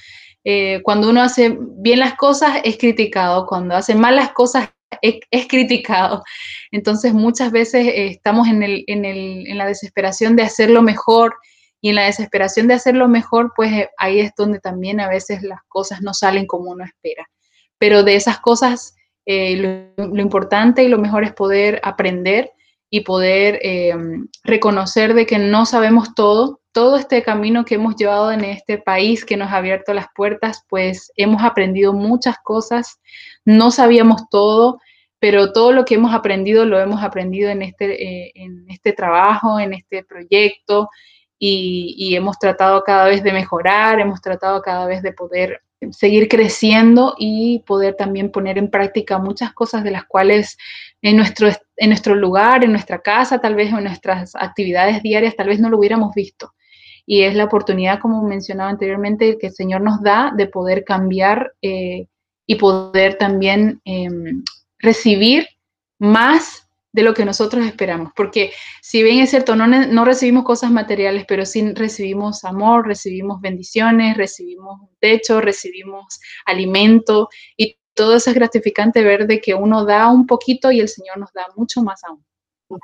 Eh, cuando uno hace bien las cosas es criticado, cuando hace mal las cosas es, criticado. Entonces muchas veces eh, estamos en, el, en, el, en, la desesperación de hacerlo mejor y en la desesperación de hacerlo mejor, pues eh, ahí es donde también a veces las cosas no salen como uno espera. Pero de esas cosas, eh, lo, importante y lo mejor es poder aprender y poder reconocer de que no sabemos todo. Todo este camino que hemos llevado en este país que nos ha abierto las puertas, pues hemos aprendido muchas cosas, no sabíamos todo, pero todo lo que hemos aprendido lo hemos aprendido en este, eh, en este trabajo, en este proyecto, y, hemos tratado cada vez de mejorar, hemos tratado cada vez de poder seguir creciendo y poder también poner en práctica muchas cosas de las cuales en nuestro, en nuestro lugar, en nuestra casa, tal vez en nuestras actividades diarias, tal vez no lo hubiéramos visto. Y es la oportunidad, como mencionaba anteriormente, que el Señor nos da de poder cambiar eh, y poder también em, recibir más de lo que nosotros esperamos. Porque si bien es cierto, no, no recibimos cosas materiales, pero sí recibimos amor, recibimos bendiciones, recibimos un techo, recibimos alimento y todo eso es gratificante ver de que uno da un poquito y el Señor nos da mucho más aún.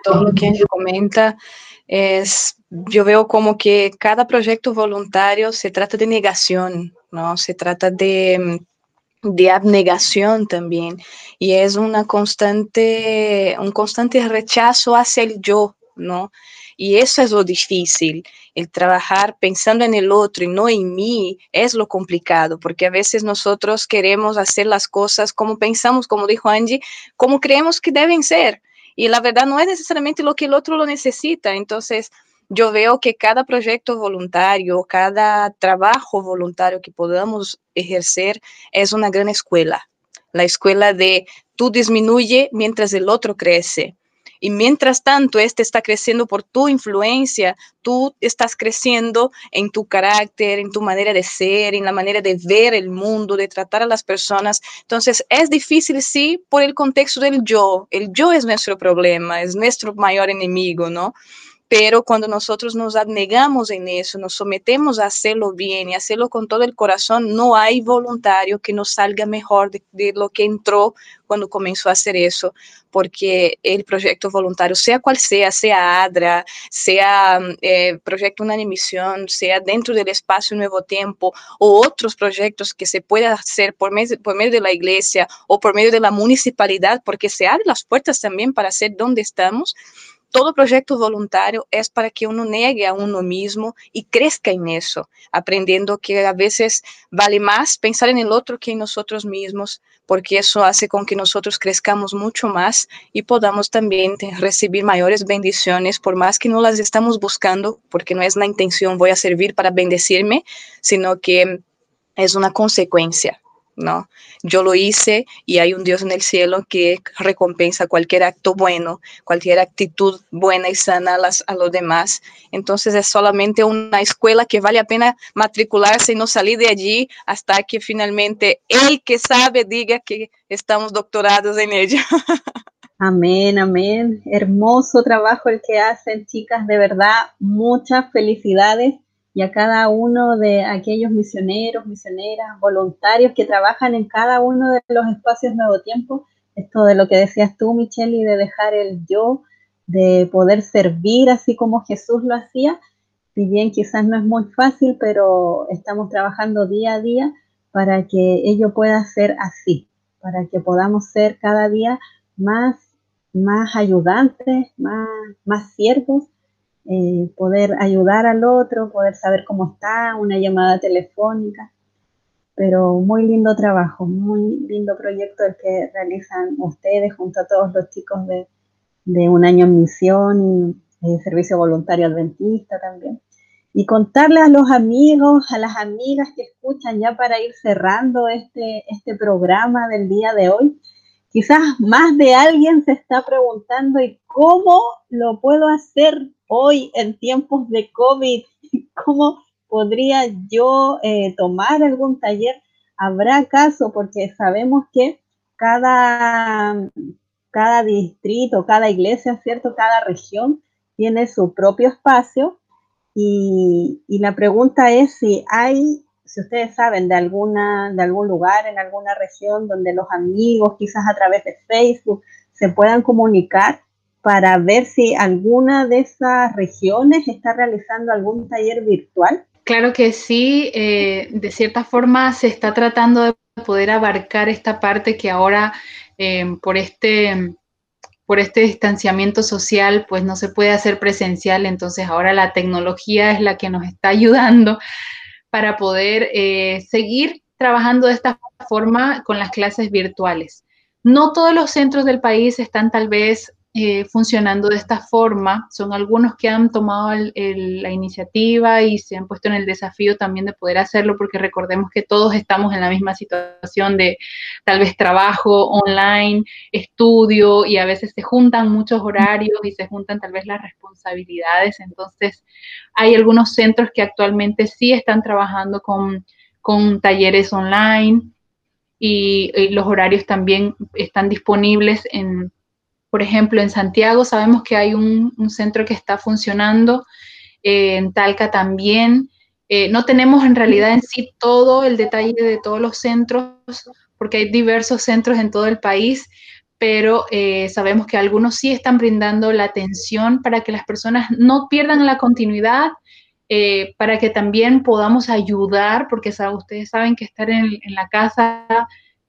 Todo lo que comenta es, yo veo como que cada proyecto voluntario se trata de negación, ¿no? Se trata de de abnegación también y es una constante, un constante rechazo hacia el yo, ¿no? Y eso es lo difícil, el trabajar pensando en el otro y no en mí es lo complicado, porque a veces nosotros queremos hacer las cosas como pensamos, como dijo Angie, como creemos que deben ser. Y la verdad no es necesariamente lo que el otro lo necesita. Entonces, yo veo que cada proyecto voluntario, cada trabajo voluntario que podamos ejercer es una gran escuela. La escuela de tú disminuye mientras el otro crece. Y mientras tanto, este está creciendo por tu influencia, tú estás creciendo en tu carácter, en tu manera de ser, en la manera de ver el mundo, de tratar a las personas. Entonces, es difícil, sí, por el contexto del yo. El yo es nuestro problema, es nuestro mayor enemigo, ¿no? Pero cuando nosotros nos abnegamos en eso, nos sometemos a hacerlo bien y hacerlo con todo el corazón, no hay voluntario que nos salga mejor de, lo que entró cuando comenzó a hacer eso, porque el proyecto voluntario, sea cual sea, sea ADRA, sea eh, Proyecto Una Misión, sea dentro del espacio Nuevo Tiempo o otros proyectos que se pueda hacer por medio, por medio de la iglesia o por medio de la municipalidad, porque se abren las puertas también para hacer donde estamos, todo proyecto voluntario es para que uno niegue a uno mismo y crezca en eso, aprendiendo que a veces vale más pensar en el otro que en nosotros mismos, porque eso hace con que nosotros crezcamos mucho más y podamos también recibir mayores bendiciones, por más que no las estamos buscando, porque no es la intención voy a servir para bendecirme, sino que es una consecuencia ¿no? Yo lo hice y hay un Dios en el cielo que recompensa cualquier acto bueno, cualquier actitud buena y sana a, las, a los demás. Entonces es solamente una escuela que vale la pena matricularse y no salir de allí hasta que finalmente el que sabe diga que estamos doctorados en ella. [LAUGHS] Amén, amén. Hermoso trabajo el que hacen, chicas, de verdad, muchas felicidades y a cada uno de aquellos misioneros, misioneras, voluntarios que trabajan en cada uno de los espacios Nuevo Tiempo. Esto de lo que decías tú, Michelle, y de dejar el yo, de poder servir así como Jesús lo hacía. Si bien quizás no es muy fácil, pero estamos trabajando día a día para que ello pueda ser así, para que podamos ser cada día más, más ayudantes, más, más siervos eh, poder ayudar al otro, poder saber cómo está, una llamada telefónica. Pero muy lindo trabajo, muy lindo proyecto el que realizan ustedes junto a todos los chicos de, de un año en misión y eh, servicio voluntario adventista también. Y contarle a los amigos, a las amigas que escuchan ya para ir cerrando este, este programa del día de hoy, quizás más de alguien se está preguntando, ¿y cómo lo puedo hacer hoy en tiempos de COVID? [LAUGHS] ¿Cómo podría yo eh, tomar algún taller? ¿Habrá caso? Porque sabemos que cada, cada distrito, cada iglesia, ¿cierto? Cada región tiene su propio espacio y, y la pregunta es si hay si ustedes saben de alguna, de algún lugar en alguna región donde los amigos, quizás a través de Facebook, se puedan comunicar para ver si alguna de esas regiones está realizando algún taller virtual. Claro que sí, eh, de cierta forma se está tratando de poder abarcar esta parte que ahora eh, por este por este distanciamiento social, pues no se puede hacer presencial, entonces ahora la tecnología es la que nos está ayudando para poder eh, seguir trabajando de esta forma con las clases virtuales. No todos los centros del país están tal vez eh, funcionando de esta forma. Son algunos que han tomado la iniciativa y se han puesto en el desafío también de poder hacerlo, porque recordemos que todos estamos en la misma situación de tal vez trabajo online, estudio, y a veces se juntan muchos horarios y se juntan tal vez las responsabilidades. Entonces, hay algunos centros que actualmente sí están trabajando con, talleres online. y, los horarios también están disponibles en, por ejemplo, en Santiago sabemos que hay un, centro que está funcionando, eh, en Talca también. Eh, no tenemos en realidad en sí todo el detalle de todos los centros, porque hay diversos centros en todo el país, pero eh, sabemos que algunos sí están brindando la atención para que las personas no pierdan la continuidad, para que también podamos ayudar, porque ustedes saben que estar en la casa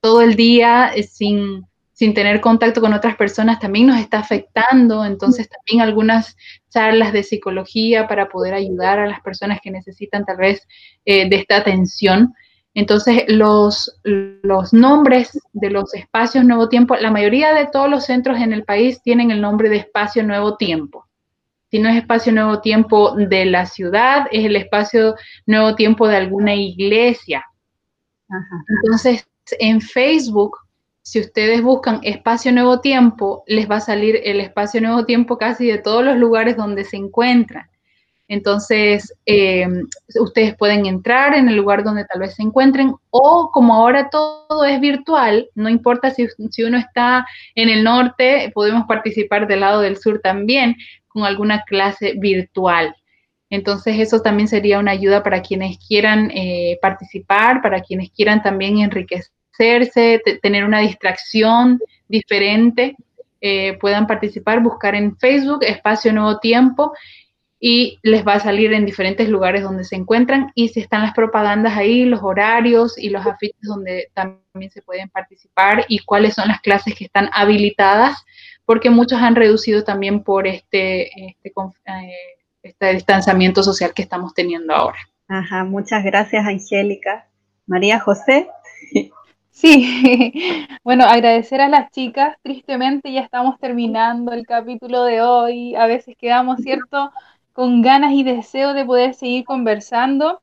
todo el día sin sin tener contacto con otras personas también nos está afectando. Entonces también algunas charlas de psicología para poder ayudar a las personas que necesitan tal vez eh, de esta atención. Entonces los, los nombres de los espacios Nuevo Tiempo, la mayoría de todos los centros en el país tienen el nombre de espacio Nuevo Tiempo. Si no es espacio Nuevo Tiempo de la ciudad, es el espacio Nuevo Tiempo de alguna iglesia. Entonces, en Facebook si ustedes buscan espacio nuevo tiempo, les va a salir el espacio nuevo tiempo casi de todos los lugares donde se encuentran. Entonces, eh, ustedes pueden entrar en el lugar donde tal vez se encuentren o como ahora todo es virtual, no importa si, si uno está en el norte, podemos participar del lado del sur también. con alguna clase virtual. Entonces eso también sería una ayuda para quienes quieran eh, participar, para quienes quieran también enriquecerse, tener una distracción diferente, eh, puedan participar, buscar en Facebook Espacio Nuevo Tiempo y les va a salir en diferentes lugares donde se encuentran y si están las propagandas ahí, los horarios y los afiches donde también se pueden participar y cuáles son las clases que están habilitadas, porque muchos han reducido también por este, este eh, este distanciamiento social que estamos teniendo ahora. Ajá, muchas gracias, Angélica. María José. [LAUGHS] Sí, [LAUGHS] bueno, agradecer a las chicas. Tristemente ya estamos terminando el capítulo de hoy. A veces quedamos, ¿cierto?, con ganas y deseo de poder seguir conversando.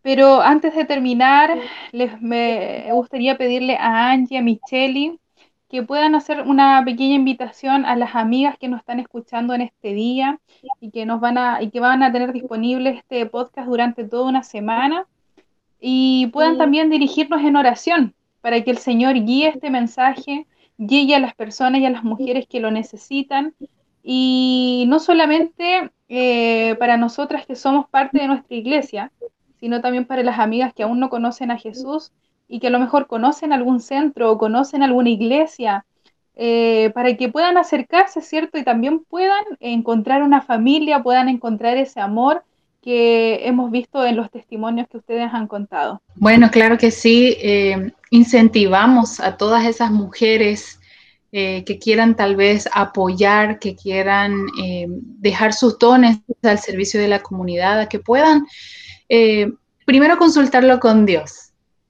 Pero antes de terminar, les me gustaría pedirle a Angie, a Micheli, que puedan hacer una pequeña invitación a las amigas que nos están escuchando en este día y que nos van a y que van a tener disponible este podcast durante toda una semana y puedan también dirigirnos en oración para que el Señor guíe este mensaje, llegue a las personas y a las mujeres que lo necesitan y no solamente eh, para nosotras que somos parte de nuestra iglesia, sino también para las amigas que aún no conocen a Jesús y que a lo mejor conocen algún centro o conocen alguna iglesia, eh, para que puedan acercarse, ¿cierto? Y también puedan encontrar una familia, puedan encontrar ese amor hemos visto en los testimonios que ustedes han contado. Bueno, claro que sí. Eh, incentivamos a todas esas mujeres eh, que quieran tal vez apoyar, que quieran dejar sus dones al servicio de la comunidad, a que puedan primero consultarlo con Dios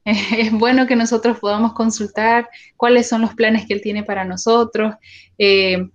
[LAUGHS] es bueno que nosotros podamos consultar cuáles son los planes que Él tiene para nosotros, eh,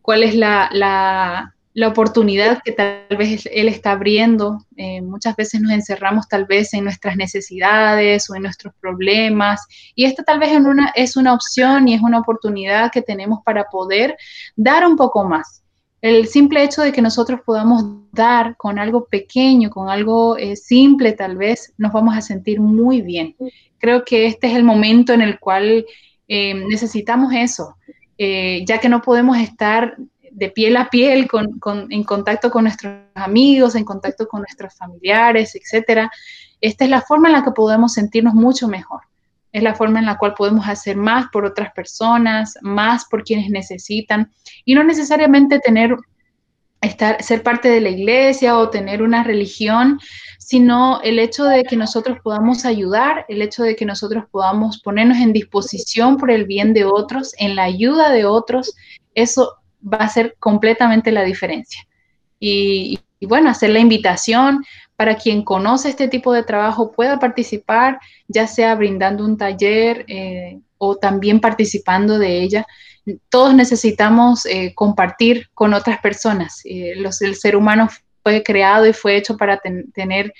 cuál es la, oportunidad que tal vez Él está abriendo. Eh, muchas veces nos encerramos tal vez en nuestras necesidades o en nuestros problemas y esta tal vez es una opción y es una oportunidad que tenemos para poder dar un poco más el simple hecho de que nosotros podamos dar con algo pequeño, con algo eh, simple tal vez, nos vamos a sentir muy bien. Creo que este es el momento en el cual eh, necesitamos eso, ya que no podemos estar de piel a piel en contacto con nuestros amigos, en contacto con nuestros familiares, etc. Esta es la forma en la que podemos sentirnos mucho mejor es la forma en la cual podemos hacer más por otras personas, más por quienes necesitan y no necesariamente tener estar ser parte de la iglesia o tener una religión, sino el hecho de que nosotros podamos ayudar, el hecho de que nosotros podamos ponernos en disposición por el bien de otros, en la ayuda de otros, eso va a ser completamente la diferencia. Y, y bueno, hacer la invitación para quien conoce este tipo de trabajo pueda participar, ya sea brindando un taller eh, o también participando de ella. Todos necesitamos eh, compartir con otras personas. Eh, el ser humano fue creado y fue hecho para tener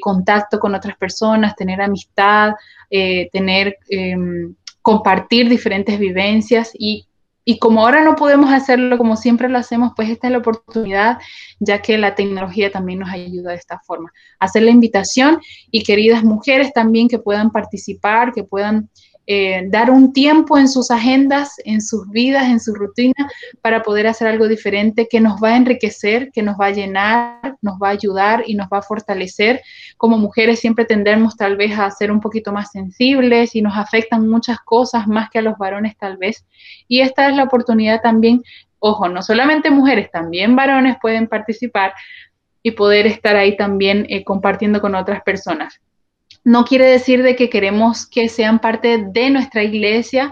contacto con otras personas, tener amistad, tener em, compartir diferentes vivencias y y como ahora no podemos hacerlo como siempre lo hacemos, pues esta es la oportunidad, ya que la tecnología también nos ayuda de esta forma. Hacer la invitación y queridas mujeres también que puedan participar, que puedan eh, dar un tiempo en sus agendas, en sus vidas, en su rutina, para poder hacer algo diferente que nos va a enriquecer, que nos va a llenar, nos va a ayudar y nos va a fortalecer. Como mujeres siempre tendremos tal vez a ser un poquito más sensibles y nos afectan muchas cosas más que a los varones tal vez. Y esta es la oportunidad también, ojo, no solamente mujeres, también varones pueden participar y poder estar ahí también eh, compartiendo con otras personas. No quiere decir de que queremos que sean parte de nuestra iglesia,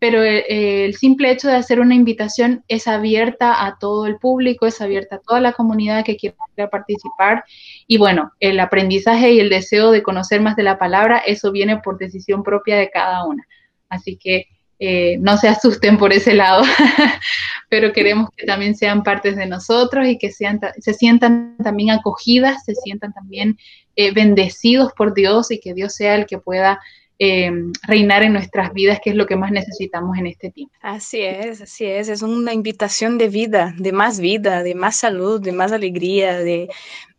pero el, simple hecho de hacer una invitación es abierta a todo el público, es abierta a toda la comunidad que quiera participar. Y bueno, el aprendizaje y el deseo de conocer más de la palabra, eso viene por decisión propia de cada una. Así que eh, no se asusten por ese lado, [LAUGHS] pero queremos que también sean partes de nosotros y que sean, se sientan también acogidas, se sientan también eh, bendecidos por Dios y que Dios sea el que pueda eh, reinar en nuestras vidas, que es lo que más necesitamos en este tiempo. Así es, así es, es una invitación de vida, de más vida, de más salud, de más alegría, de,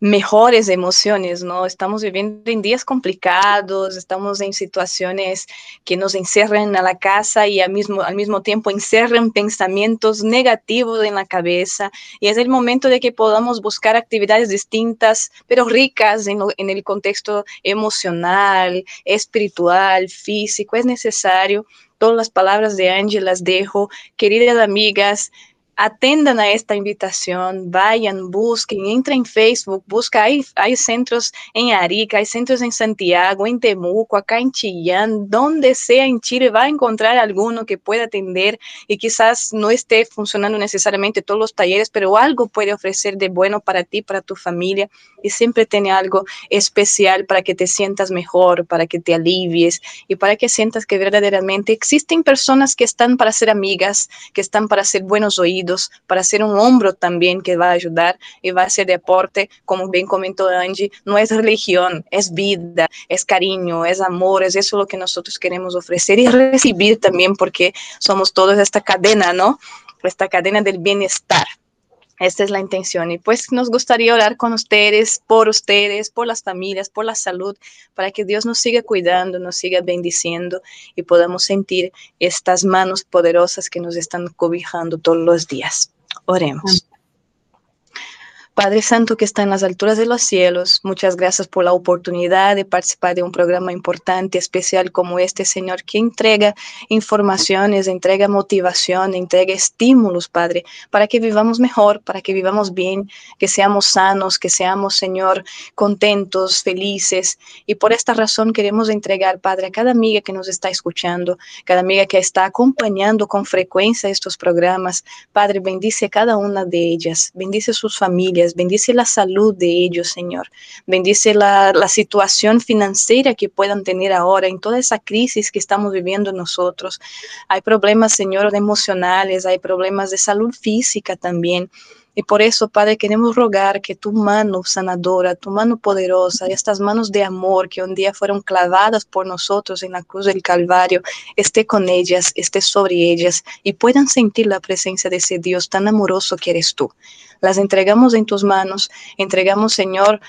mejores emociones, ¿no? Estamos viviendo en días complicados, estamos en situaciones que nos encierran a la casa y al mismo, al mismo tiempo encierran pensamientos negativos en la cabeza. Y es el momento de que podamos buscar actividades distintas, pero ricas en, en el contexto emocional, espiritual, físico. Es necesario. Todas las palabras de Angie las dejo. Queridas amigas, atendan a esta invitación, vayan, busquen, entren en Facebook, busca, hay, hay centros en Arica, hay centros en Santiago, en Temuco, acá en Chillán, donde sea en Chile, va a encontrar alguno que pueda atender y quizás no esté funcionando necesariamente todos los talleres, pero algo puede ofrecer de bueno para ti, para tu familia y siempre tiene algo especial para que te sientas mejor, para que te alivies y para que sientas que verdaderamente existen personas que están para ser amigas, que están para ser buenos oídos, para ser un hombro también que va a ayudar y va a ser deporte, como bien comentó Angie, no es religión, es vida, es cariño, es amor, es eso lo que nosotros queremos ofrecer y recibir también porque somos todos esta cadena, ¿no? Esta cadena del bienestar. Esta es la intención y pues nos gustaría orar con ustedes, por ustedes, por las familias, por la salud, para que Dios nos siga cuidando, nos siga bendiciendo y podamos sentir estas manos poderosas que nos están cobijando todos los días. Oremos. Padre Santo que está en las alturas de los cielos, muchas gracias por la oportunidad de participar de un programa importante, especial como este, Señor, que entrega informaciones, entrega motivación, entrega estímulos, Padre, para que vivamos mejor, para que vivamos bien, que seamos sanos, que seamos, Señor, contentos, felices. Y por esta razón queremos entregar, Padre, a cada amiga que nos está escuchando, cada amiga que está acompañando con frecuencia estos programas. Padre, bendice a cada una de ellas, bendice sus familias bendice la salud de ellos, Señor. Bendice la, la, situación financiera que puedan tener ahora en toda esa crisis que estamos viviendo nosotros. Hay problemas, Señor, emocionales, hay problemas de salud física también. Y por eso, Padre, queremos rogar que tu mano sanadora, tu mano poderosa, estas manos de amor que un día fueron clavadas por nosotros en la cruz del Calvario, esté con ellas, esté sobre ellas y puedan sentir la presencia de ese Dios tan amoroso que eres tú. Las entregamos en tus manos, entregamos, Señor,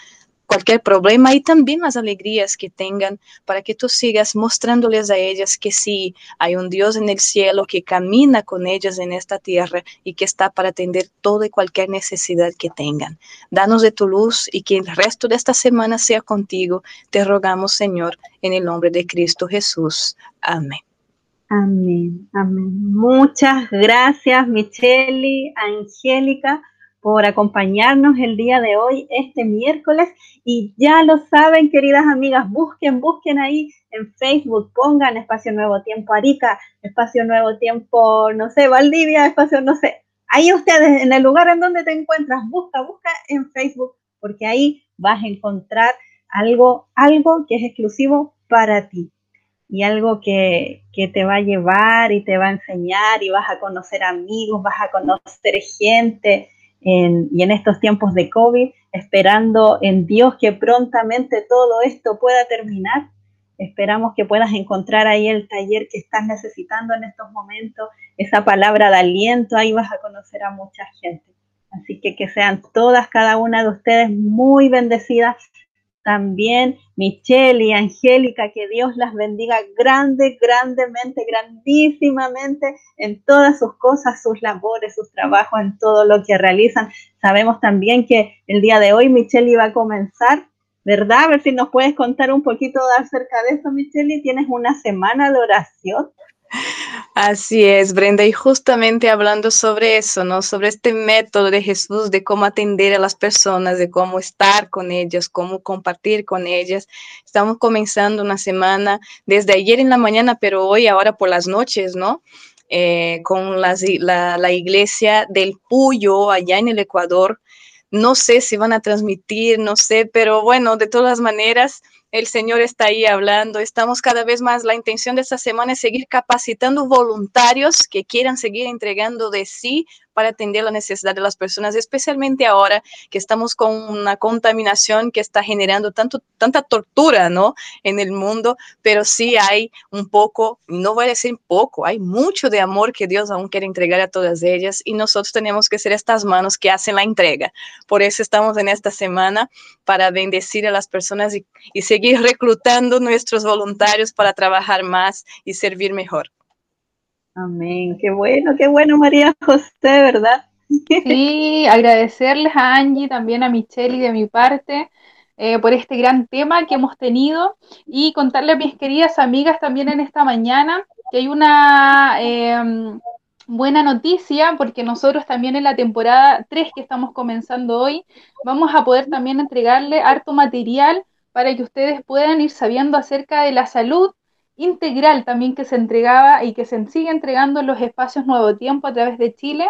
cualquier problema y también las alegrías que tengan para que tú sigas mostrándoles a ellas que sí, hay un Dios en el cielo que camina con ellas en esta tierra y que está para atender toda y cualquier necesidad que tengan. Danos de tu luz y que el resto de esta semana sea contigo. Te rogamos, Señor, en el nombre de Cristo Jesús. Amén. Amén, amén. Muchas gracias, Micheli, Angélica por acompañarnos el día de hoy, este miércoles. Y ya lo saben, queridas amigas, busquen, busquen ahí en Facebook, pongan Espacio Nuevo Tiempo Arica, Espacio Nuevo Tiempo, no sé, Valdivia, Espacio, no sé. Ahí ustedes, en el lugar en donde te encuentras, busca, busca en Facebook, porque ahí vas a encontrar algo, algo que es exclusivo para ti y algo que, que, te va a llevar y te va a enseñar y vas a conocer amigos, vas a conocer gente, y en estos tiempos de COVID, esperando en Dios que prontamente todo esto pueda terminar. Esperamos que puedas encontrar ahí el taller que estás necesitando en estos momentos, esa palabra de aliento, ahí vas a conocer a mucha gente. Así que que sean todas, cada una de ustedes muy bendecidas también Michelle y Angélica, que Dios las bendiga grande, grandemente, grandísimamente en todas sus cosas, sus labores, sus trabajos, en todo lo que realizan. Sabemos también que el día de hoy Michelle iba a comenzar, ¿verdad? A ver si nos puedes contar un poquito acerca de eso, Michelle. Tienes una semana de oración. Así es, Brenda, y justamente hablando sobre eso, ¿no? Sobre este método de Jesús, de cómo atender a las personas, de cómo estar con ellas, cómo compartir con ellas. Estamos comenzando una semana desde ayer en la mañana, pero hoy, ahora por las noches, ¿no? Eh, con la, la iglesia del Puyo, allá en el Ecuador. No sé si van a transmitir, no sé, pero bueno, de todas maneras, el Señor está ahí hablando. Estamos cada vez más, la intención de esta semana es seguir capacitando voluntarios que quieran seguir entregando de sí para atender la necesidad de las personas, especialmente ahora que estamos con una contaminación que está generando tanto, tanta tortura, ¿no? En el mundo, pero sí hay un poco, no voy a decir poco, hay mucho de amor que Dios aún quiere entregar a todas ellas y nosotros tenemos que ser estas manos que hacen la entrega. Por eso estamos en esta semana para bendecir a las personas y, y seguir reclutando nuestros voluntarios para trabajar más y servir mejor. Amén. Qué bueno, qué bueno, María José, ¿verdad? Sí, [LAUGHS] agradecerles a Angie, también a Michelle y de mi parte. Eh, por este gran tema que hemos tenido y contarle a mis queridas amigas también en esta mañana que hay una eh, buena noticia porque nosotros también en la temporada 3 que estamos comenzando hoy vamos a poder también entregarle harto material para que ustedes puedan ir sabiendo acerca de la salud integral también que se entregaba y que se sigue entregando en los espacios Nuevo Tiempo a través de Chile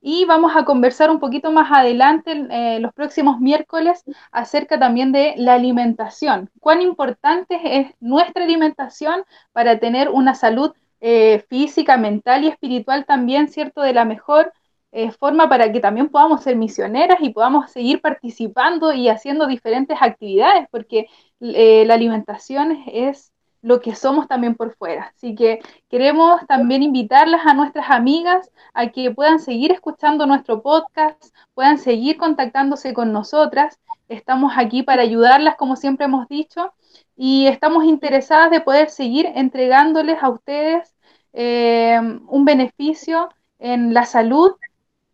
y vamos a conversar un poquito más adelante, eh, los próximos miércoles, acerca también de la alimentación. Cuán importante es nuestra alimentación para tener una salud eh, física, mental y espiritual también, ¿cierto? De la mejor eh, forma para que también podamos ser misioneras y podamos seguir participando y haciendo diferentes actividades, porque la alimentación es lo que somos también por fuera. Así que queremos también invitarlas a nuestras amigas a que puedan seguir escuchando nuestro podcast, puedan seguir contactándose con nosotras. Estamos aquí para ayudarlas, como siempre hemos dicho, y estamos interesadas de poder seguir entregándoles a ustedes eh, un beneficio en la salud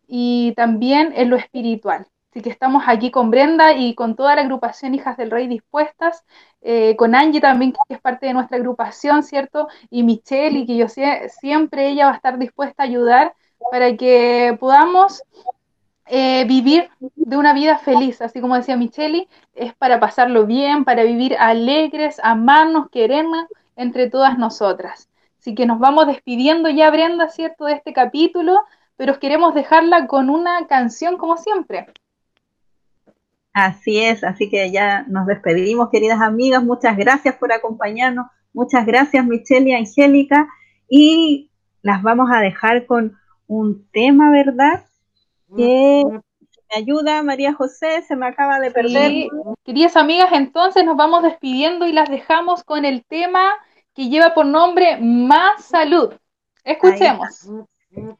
y también en lo espiritual. Así que estamos aquí con Brenda y con toda la agrupación Hijas del Rey dispuestas, eh, con Angie también, que es parte de nuestra agrupación, ¿cierto? Y Michelle, y que yo sé, siempre ella va a estar dispuesta a ayudar para que podamos eh, vivir de una vida feliz, así como decía Micheli, es para pasarlo bien, para vivir alegres, amarnos, querernos entre todas nosotras. Así que nos vamos despidiendo ya, Brenda, ¿cierto?, de este capítulo, pero queremos dejarla con una canción como siempre. Así es, así que ya nos despedimos, queridas amigas. Muchas gracias por acompañarnos. Muchas gracias, Michelle y Angélica. Y las vamos a dejar con un tema, ¿verdad? Que me ayuda, María José, se me acaba de perder. Sí. Queridas amigas, entonces nos vamos despidiendo y las dejamos con el tema que lleva por nombre Más Salud. Escuchemos. estilo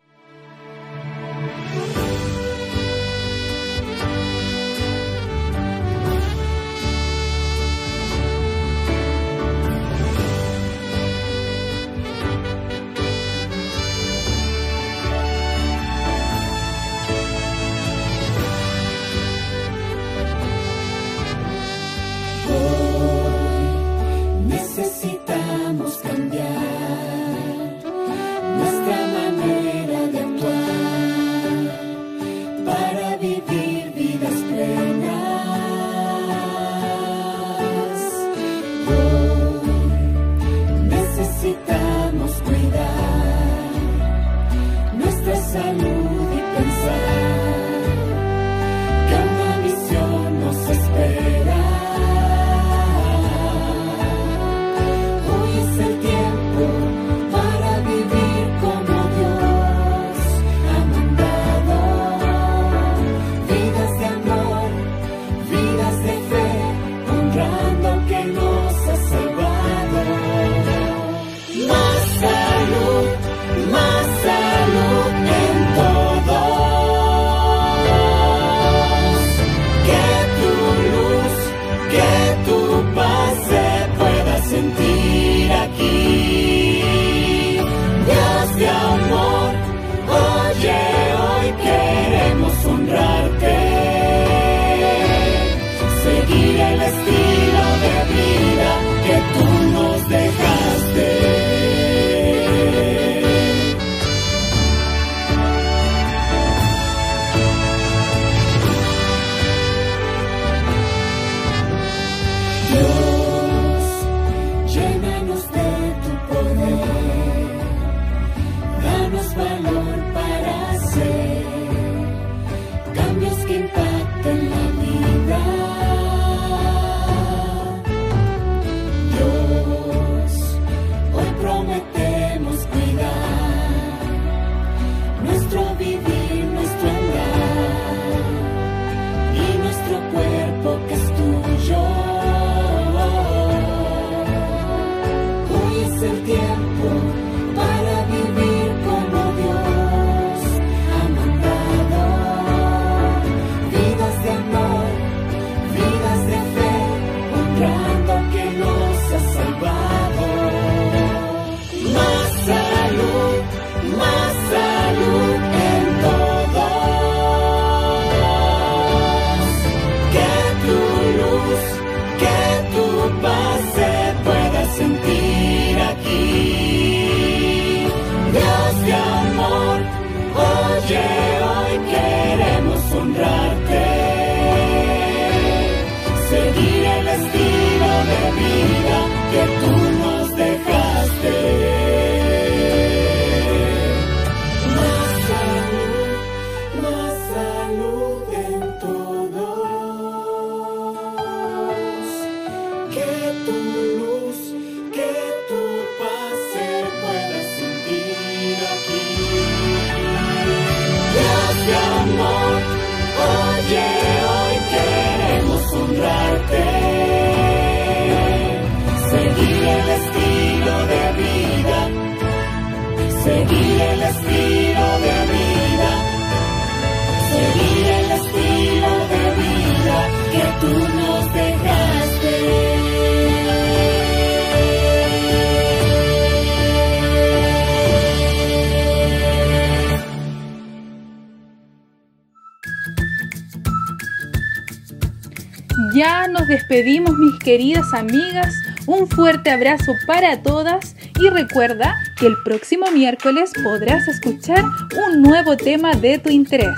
despedimos, mis queridas amigas. Un fuerte abrazo para todas y recuerda que el próximo miércoles podrás escuchar un nuevo tema de tu interés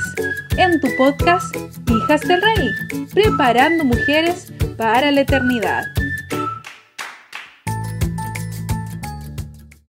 en tu podcast Hijas del Rey, preparando mujeres para la eternidad.